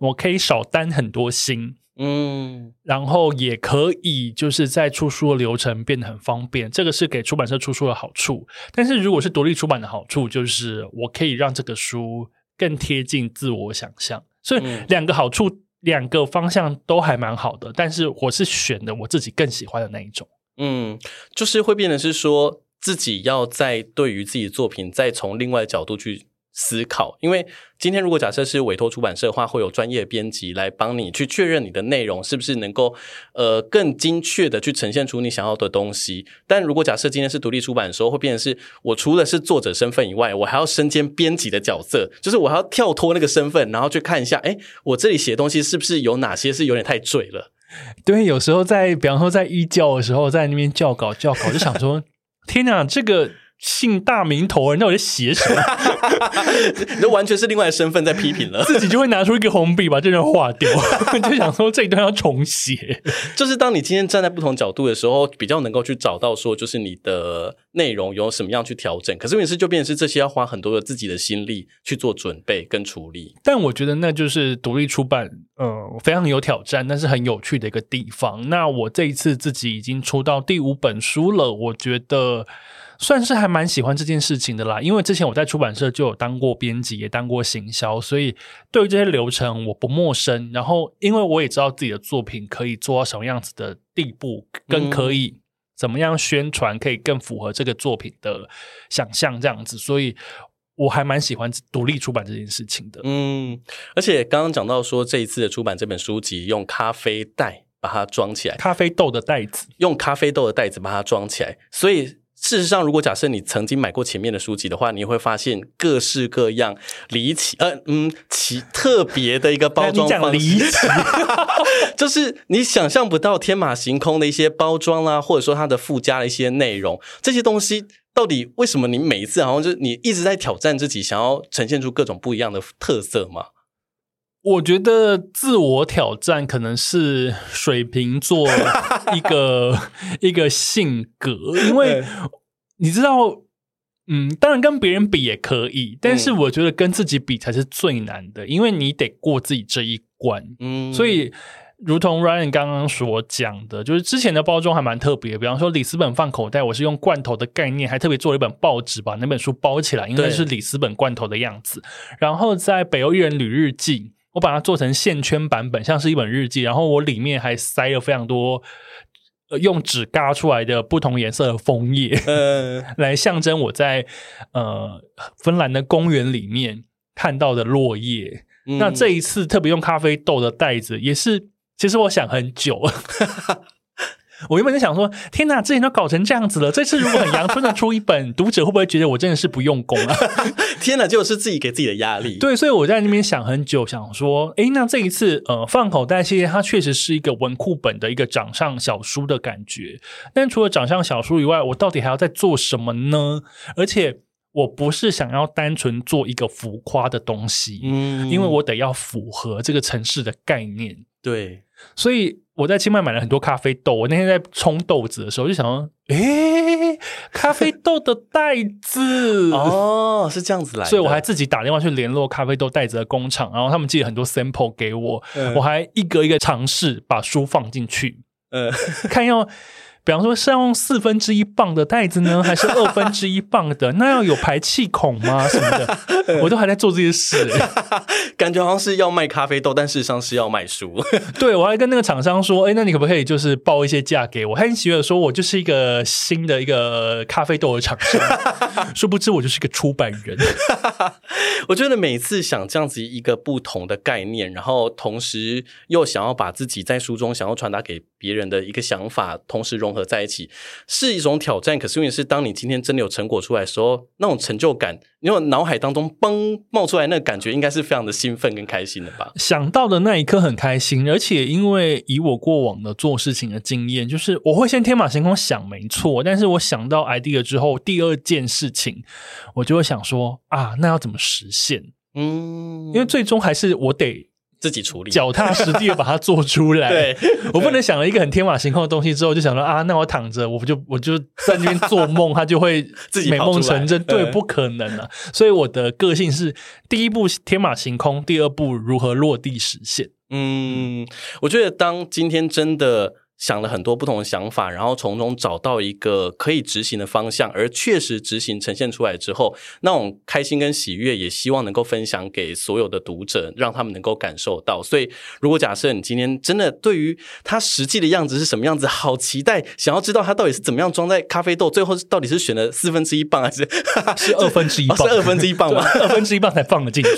我可以少担很多心，嗯，然后也可以就是在出书的流程变得很方便，这个是给出版社出书的好处。但是如果是独立出版的好处，就是我可以让这个书。更贴近自我想象，所以两个好处，嗯、两个方向都还蛮好的。但是我是选的我自己更喜欢的那一种。嗯，就是会变得是说自己要在对于自己的作品再从另外角度去。思考，因为今天如果假设是委托出版社的话，会有专业编辑来帮你去确认你的内容是不是能够呃更精确的去呈现出你想要的东西。但如果假设今天是独立出版的时候，会变成是我除了是作者身份以外，我还要身兼编辑的角色，就是我还要跳脱那个身份，然后去看一下，哎，我这里写的东西是不是有哪些是有点太赘了？对，有时候在比方说在一教的时候，在那边教稿教稿，就想说，天哪，这个。姓大名头人，那我就写什么？你就完全是另外的身份在批评了，自己就会拿出一个红笔把这段划掉，就想说这一段要重写。就是当你今天站在不同角度的时候，比较能够去找到说，就是你的内容有什么样去调整。可是问题是，就变成是这些要花很多的自己的心力去做准备跟处理。但我觉得那就是独立出版，呃，非常有挑战，但是很有趣的一个地方。那我这一次自己已经出到第五本书了，我觉得。算是还蛮喜欢这件事情的啦，因为之前我在出版社就有当过编辑，也当过行销，所以对于这些流程我不陌生。然后，因为我也知道自己的作品可以做到什么样子的地步，跟可以怎么样宣传，可以更符合这个作品的想象这样子，所以我还蛮喜欢独立出版这件事情的。嗯，而且刚刚讲到说这一次的出版这本书籍用咖啡袋。把它装起来，咖啡豆的袋子，用咖啡豆的袋子把它装起来。所以事实上，如果假设你曾经买过前面的书籍的话，你会发现各式各样离奇，呃嗯奇特别的一个包装方式。离奇，就是你想象不到天马行空的一些包装啦，或者说它的附加的一些内容，这些东西。到底为什么你每一次好像就是你一直在挑战自己，想要呈现出各种不一样的特色吗？我觉得自我挑战可能是水瓶座 一个 一个性格，因为你知道，嗯，当然跟别人比也可以，但是我觉得跟自己比才是最难的，因为你得过自己这一关，嗯，所以。如同 Ryan 刚刚所讲的，就是之前的包装还蛮特别，比方说里斯本放口袋，我是用罐头的概念，还特别做了一本报纸把那本书包起来，因为是里斯本罐头的样子。然后在北欧一人旅日记，我把它做成线圈版本，像是一本日记，然后我里面还塞了非常多用纸嘎出来的不同颜色的枫叶，呃、来象征我在呃芬兰的公园里面看到的落叶。嗯、那这一次特别用咖啡豆的袋子，也是。其实我想很久，我原本就想说，天哪，之前都搞成这样子了，这次如果很阳春的出一本，读者会不会觉得我真的是不用功啊？天哪，就是自己给自己的压力。对，所以我在那边想很久，想说，哎，那这一次，呃，放口袋系列它确实是一个文库本的一个掌上小书的感觉，但除了掌上小书以外，我到底还要再做什么呢？而且。我不是想要单纯做一个浮夸的东西，嗯，因为我得要符合这个城市的概念，对，所以我在清迈买了很多咖啡豆。我那天在冲豆子的时候，就想到，诶，咖啡豆的袋子 哦，是这样子来的，所以我还自己打电话去联络咖啡豆袋子的工厂，然后他们寄了很多 sample 给我，嗯，我还一个一个尝试把书放进去，嗯，看要。比方说是要用四分之一磅的袋子呢，还是二分之一磅的？那要有排气孔吗？什么的，我都还在做这些事，感觉好像是要卖咖啡豆，但事实上是要卖书。对，我还跟那个厂商说，哎，那你可不可以就是报一些价给我？他很喜欢说我就是一个新的一个咖啡豆的厂商，殊不知我就是一个出版人。我觉得每次想这样子一个不同的概念，然后同时又想要把自己在书中想要传达给别人的一个想法，同时融合在一起，是一种挑战。可是，因为是当你今天真的有成果出来的时候，那种成就感，因为脑海当中嘣冒出来那个感觉，应该是非常的兴奋跟开心的吧？想到的那一刻很开心，而且因为以我过往的做事情的经验，就是我会先天马行空想，没错。但是我想到 idea 之后，第二件事情，我就会想说啊，那要怎么实现？嗯，因为最终还是我得。自己处理，脚踏实地的把它做出来。对，我不能想了一个很天马行空的东西之后，就想说啊，那我躺着，我不就我就在那边做梦，它就会自己美梦成真。对，不可能啊！所以我的个性是：第一步天马行空，第二步如何落地实现。嗯，我觉得当今天真的。想了很多不同的想法，然后从中找到一个可以执行的方向，而确实执行呈现出来之后，那种开心跟喜悦，也希望能够分享给所有的读者，让他们能够感受到。所以，如果假设你今天真的对于它实际的样子是什么样子，好期待，想要知道它到底是怎么样装在咖啡豆，最后到底是选了四分之一磅还是 是二分之一磅？哦，是二分之一磅吗？二分之一磅才放得进去。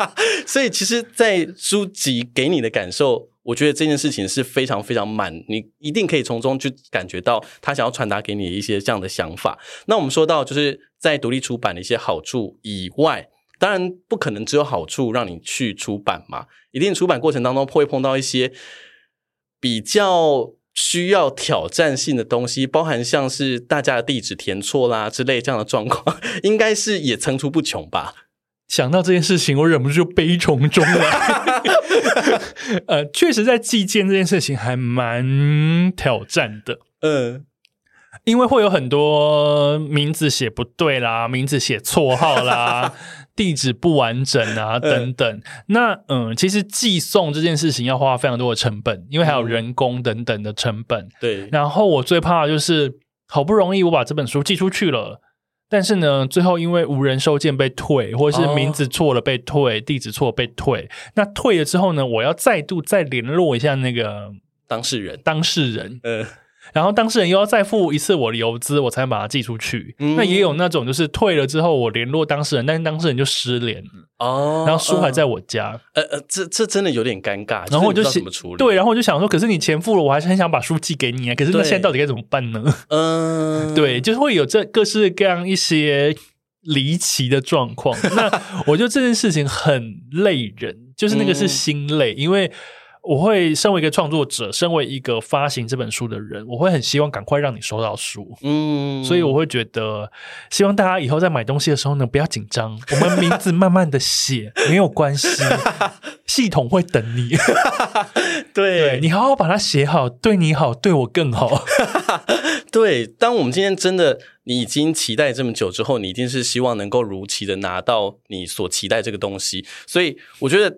所以，其实，在书籍给你的感受。我觉得这件事情是非常非常满，你一定可以从中去感觉到他想要传达给你一些这样的想法。那我们说到，就是在独立出版的一些好处以外，当然不可能只有好处让你去出版嘛。一定出版过程当中会碰到一些比较需要挑战性的东西，包含像是大家的地址填错啦之类这样的状况，应该是也层出不穷吧。想到这件事情，我忍不住就悲从中来。呃，确实，在寄件这件事情还蛮挑战的。嗯，因为会有很多名字写不对啦，名字写错号啦，地址不完整啊，等等。那嗯，其实寄送这件事情要花非常多的成本，因为还有人工等等的成本。对。然后我最怕的就是，好不容易我把这本书寄出去了。但是呢，最后因为无人收件被退，或者是名字错了被退，哦、地址错了被退。那退了之后呢，我要再度再联络一下那个当事人。当事人，呃，然后当事人又要再付一次我的邮资，我才能把它寄出去。嗯、那也有那种就是退了之后，我联络当事人，但是当事人就失联了哦。然后书还在我家，呃呃，这这真的有点尴尬。然后我就怎么处理？对，然后我就想说，可是你钱付了，我还是很想把书寄给你啊。可是那现在到底该怎么办呢？嗯，对，就是会有这各式各样一些离奇的状况。那我觉得这件事情很累人，就是那个是心累，嗯、因为。我会身为一个创作者，身为一个发行这本书的人，我会很希望赶快让你收到书。嗯，所以我会觉得，希望大家以后在买东西的时候呢，不要紧张，我们名字慢慢的写，没有关系，系统会等你。对，对，你好好把它写好，对你好，对我更好。对，当我们今天真的你已经期待这么久之后，你一定是希望能够如期的拿到你所期待这个东西。所以我觉得。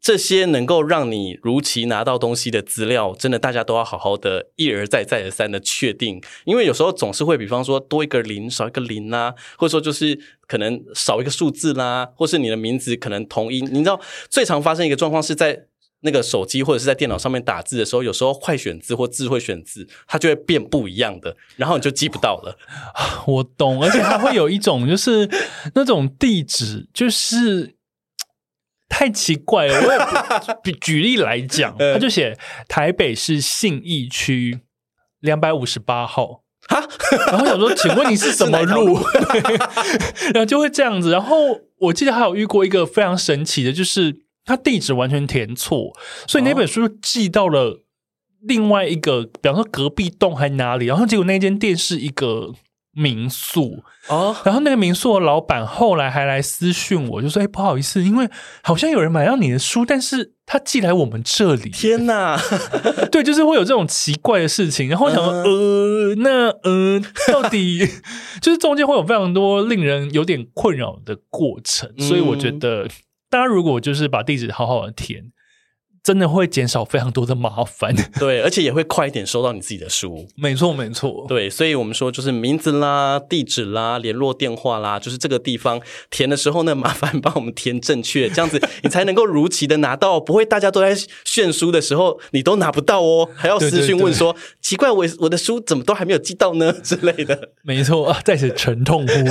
这些能够让你如期拿到东西的资料，真的大家都要好好的一而再再而三的确定，因为有时候总是会，比方说多一个零少一个零啊，或者说就是可能少一个数字啦，或是你的名字可能同音。你知道最常发生一个状况是在那个手机或者是在电脑上面打字的时候，有时候快选字或智慧选字，它就会变不一样的，然后你就记不到了。我懂，而且还会有一种就是那种地址就是。太奇怪了！我也举 举例来讲，他就写台北市信义区两百五十八号，哈，然后想说，请问你是什么路？然后就会这样子。然后我记得还有遇过一个非常神奇的，就是他地址完全填错，所以那本书寄到了另外一个，比方说隔壁栋还哪里，然后结果那间店是一个。民宿哦，然后那个民宿的老板后来还来私讯我，就说：“哎，不好意思，因为好像有人买到你的书，但是他寄来我们这里。”天哪，对，就是会有这种奇怪的事情。然后我想说，呃，那呃，到底 就是中间会有非常多令人有点困扰的过程，所以我觉得大家如果就是把地址好好的填。真的会减少非常多的麻烦，对，而且也会快一点收到你自己的书。没错，没错，对，所以我们说就是名字啦、地址啦、联络电话啦，就是这个地方填的时候呢，麻烦帮我们填正确，这样子你才能够如期的拿到，不会大家都在炫书的时候你都拿不到哦，还要私讯问说奇怪，我我的书怎么都还没有寄到呢 之类的。没错啊，在此沉痛呼吁。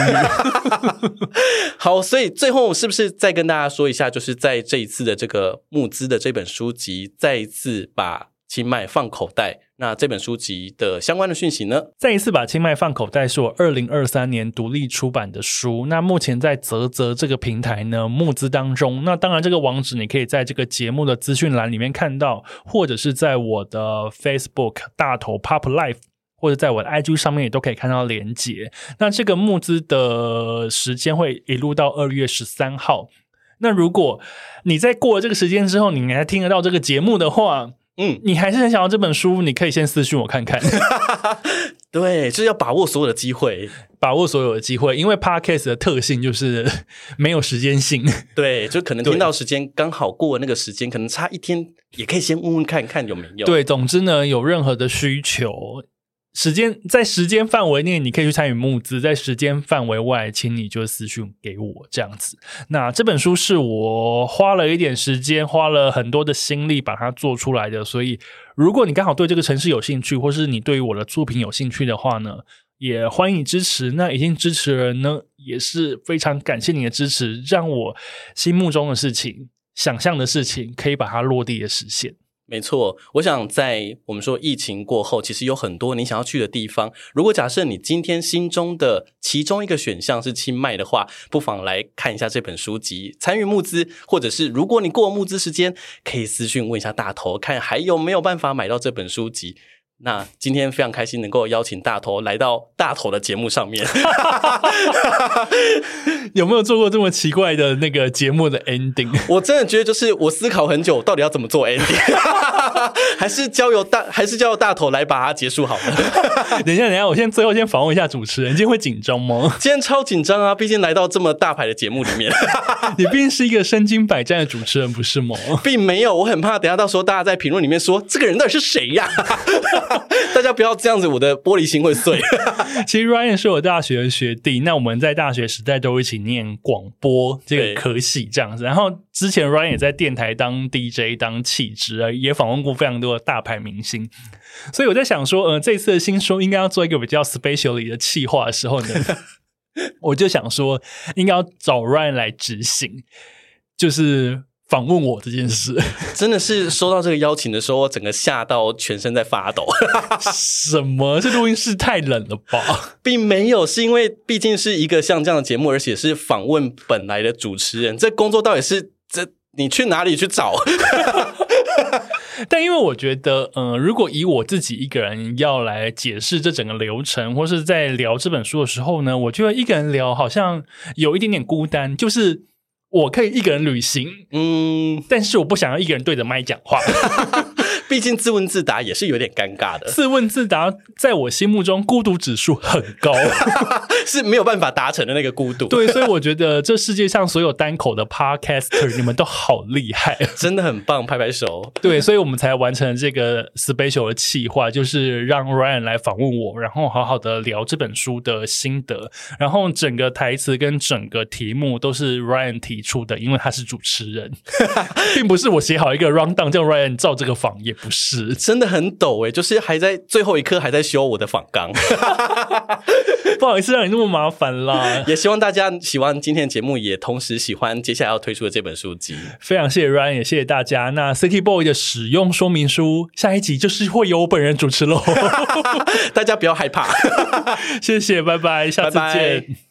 好，所以最后是不是再跟大家说一下，就是在这一次的这个募资的这本书。书籍再一次把清迈放口袋，那这本书籍的相关的讯息呢？再一次把清迈放口袋是我二零二三年独立出版的书，那目前在泽泽这个平台呢募资当中。那当然，这个网址你可以在这个节目的资讯栏里面看到，或者是在我的 Facebook 大头 Pop Life，或者在我的 IG 上面也都可以看到连接。那这个募资的时间会一路到二月十三号。那如果你在过了这个时间之后，你还听得到这个节目的话，嗯，你还是很想要这本书，你可以先私信我看看。对，就是要把握所有的机会，把握所有的机会，因为 Podcast 的特性就是 没有时间性。对，就可能听到时间刚好过那个时间，可能差一天，也可以先问问看看有没有。对，总之呢，有任何的需求。时间在时间范围内，你可以去参与募资；在时间范围外，请你就私讯给我这样子。那这本书是我花了一点时间，花了很多的心力把它做出来的。所以，如果你刚好对这个城市有兴趣，或是你对于我的作品有兴趣的话呢，也欢迎你支持。那已经支持的人呢，也是非常感谢你的支持，让我心目中的事情、想象的事情，可以把它落地的实现。没错，我想在我们说疫情过后，其实有很多你想要去的地方。如果假设你今天心中的其中一个选项是清迈的话，不妨来看一下这本书籍，参与募资，或者是如果你过募资时间，可以私讯问一下大头，看还有没有办法买到这本书籍。那今天非常开心能够邀请大头来到大头的节目上面，有没有做过这么奇怪的那个节目的 ending？我真的觉得就是我思考很久，到底要怎么做 ending，还是交由大还是交由大头来把它结束好了。等一下，等一下，我先最后先访问一下主持人，今天会紧张吗？今天超紧张啊！毕竟来到这么大牌的节目里面，你毕竟是一个身经百战的主持人，不是吗？并没有，我很怕等下到时候大家在评论里面说这个人到底是谁呀、啊？大家不要这样子，我的玻璃心会碎。其实 Ryan 是我大学的学弟，那我们在大学时代都一起念广播这个科系这样子。然后之前 Ryan 也在电台当 DJ 当气质，也访问过非常多的大牌明星。所以我在想说，呃，这次的新书应该要做一个比较 special 的企划的时候呢，我就想说，应该要找 Ryan 来执行，就是。访问我这件事，真的是收到这个邀请的时候，我整个吓到全身在发抖。什么？这录音室太冷了吧？并没有，是因为毕竟是一个像这样的节目，而且是访问本来的主持人，这工作到底是这你去哪里去找？但因为我觉得，嗯、呃，如果以我自己一个人要来解释这整个流程，或是在聊这本书的时候呢，我觉得一个人聊好像有一点点孤单，就是。我可以一个人旅行，嗯，但是我不想要一个人对着麦讲话。毕竟自问自答也是有点尴尬的。自问自答在我心目中孤独指数很高，是没有办法达成的那个孤独。对，所以我觉得这世界上所有单口的 podcaster，你们都好厉害，真的很棒，拍拍手。对，所以我们才完成这个 special 的企划，就是让 Ryan 来访问我，然后好好的聊这本书的心得，然后整个台词跟整个题目都是 Ryan 提出的，因为他是主持人，并不是我写好一个 rundown 叫 Ryan 照这个访也。不是，真的很抖哎，就是还在最后一刻还在修我的访纲，不好意思让你那么麻烦啦。也希望大家喜欢今天的节目，也同时喜欢接下来要推出的这本书籍。非常谢谢 Ryan，也谢谢大家。那 City Boy 的使用说明书下一集就是会由我本人主持喽，大家不要害怕。谢谢，拜拜，下次见。拜拜。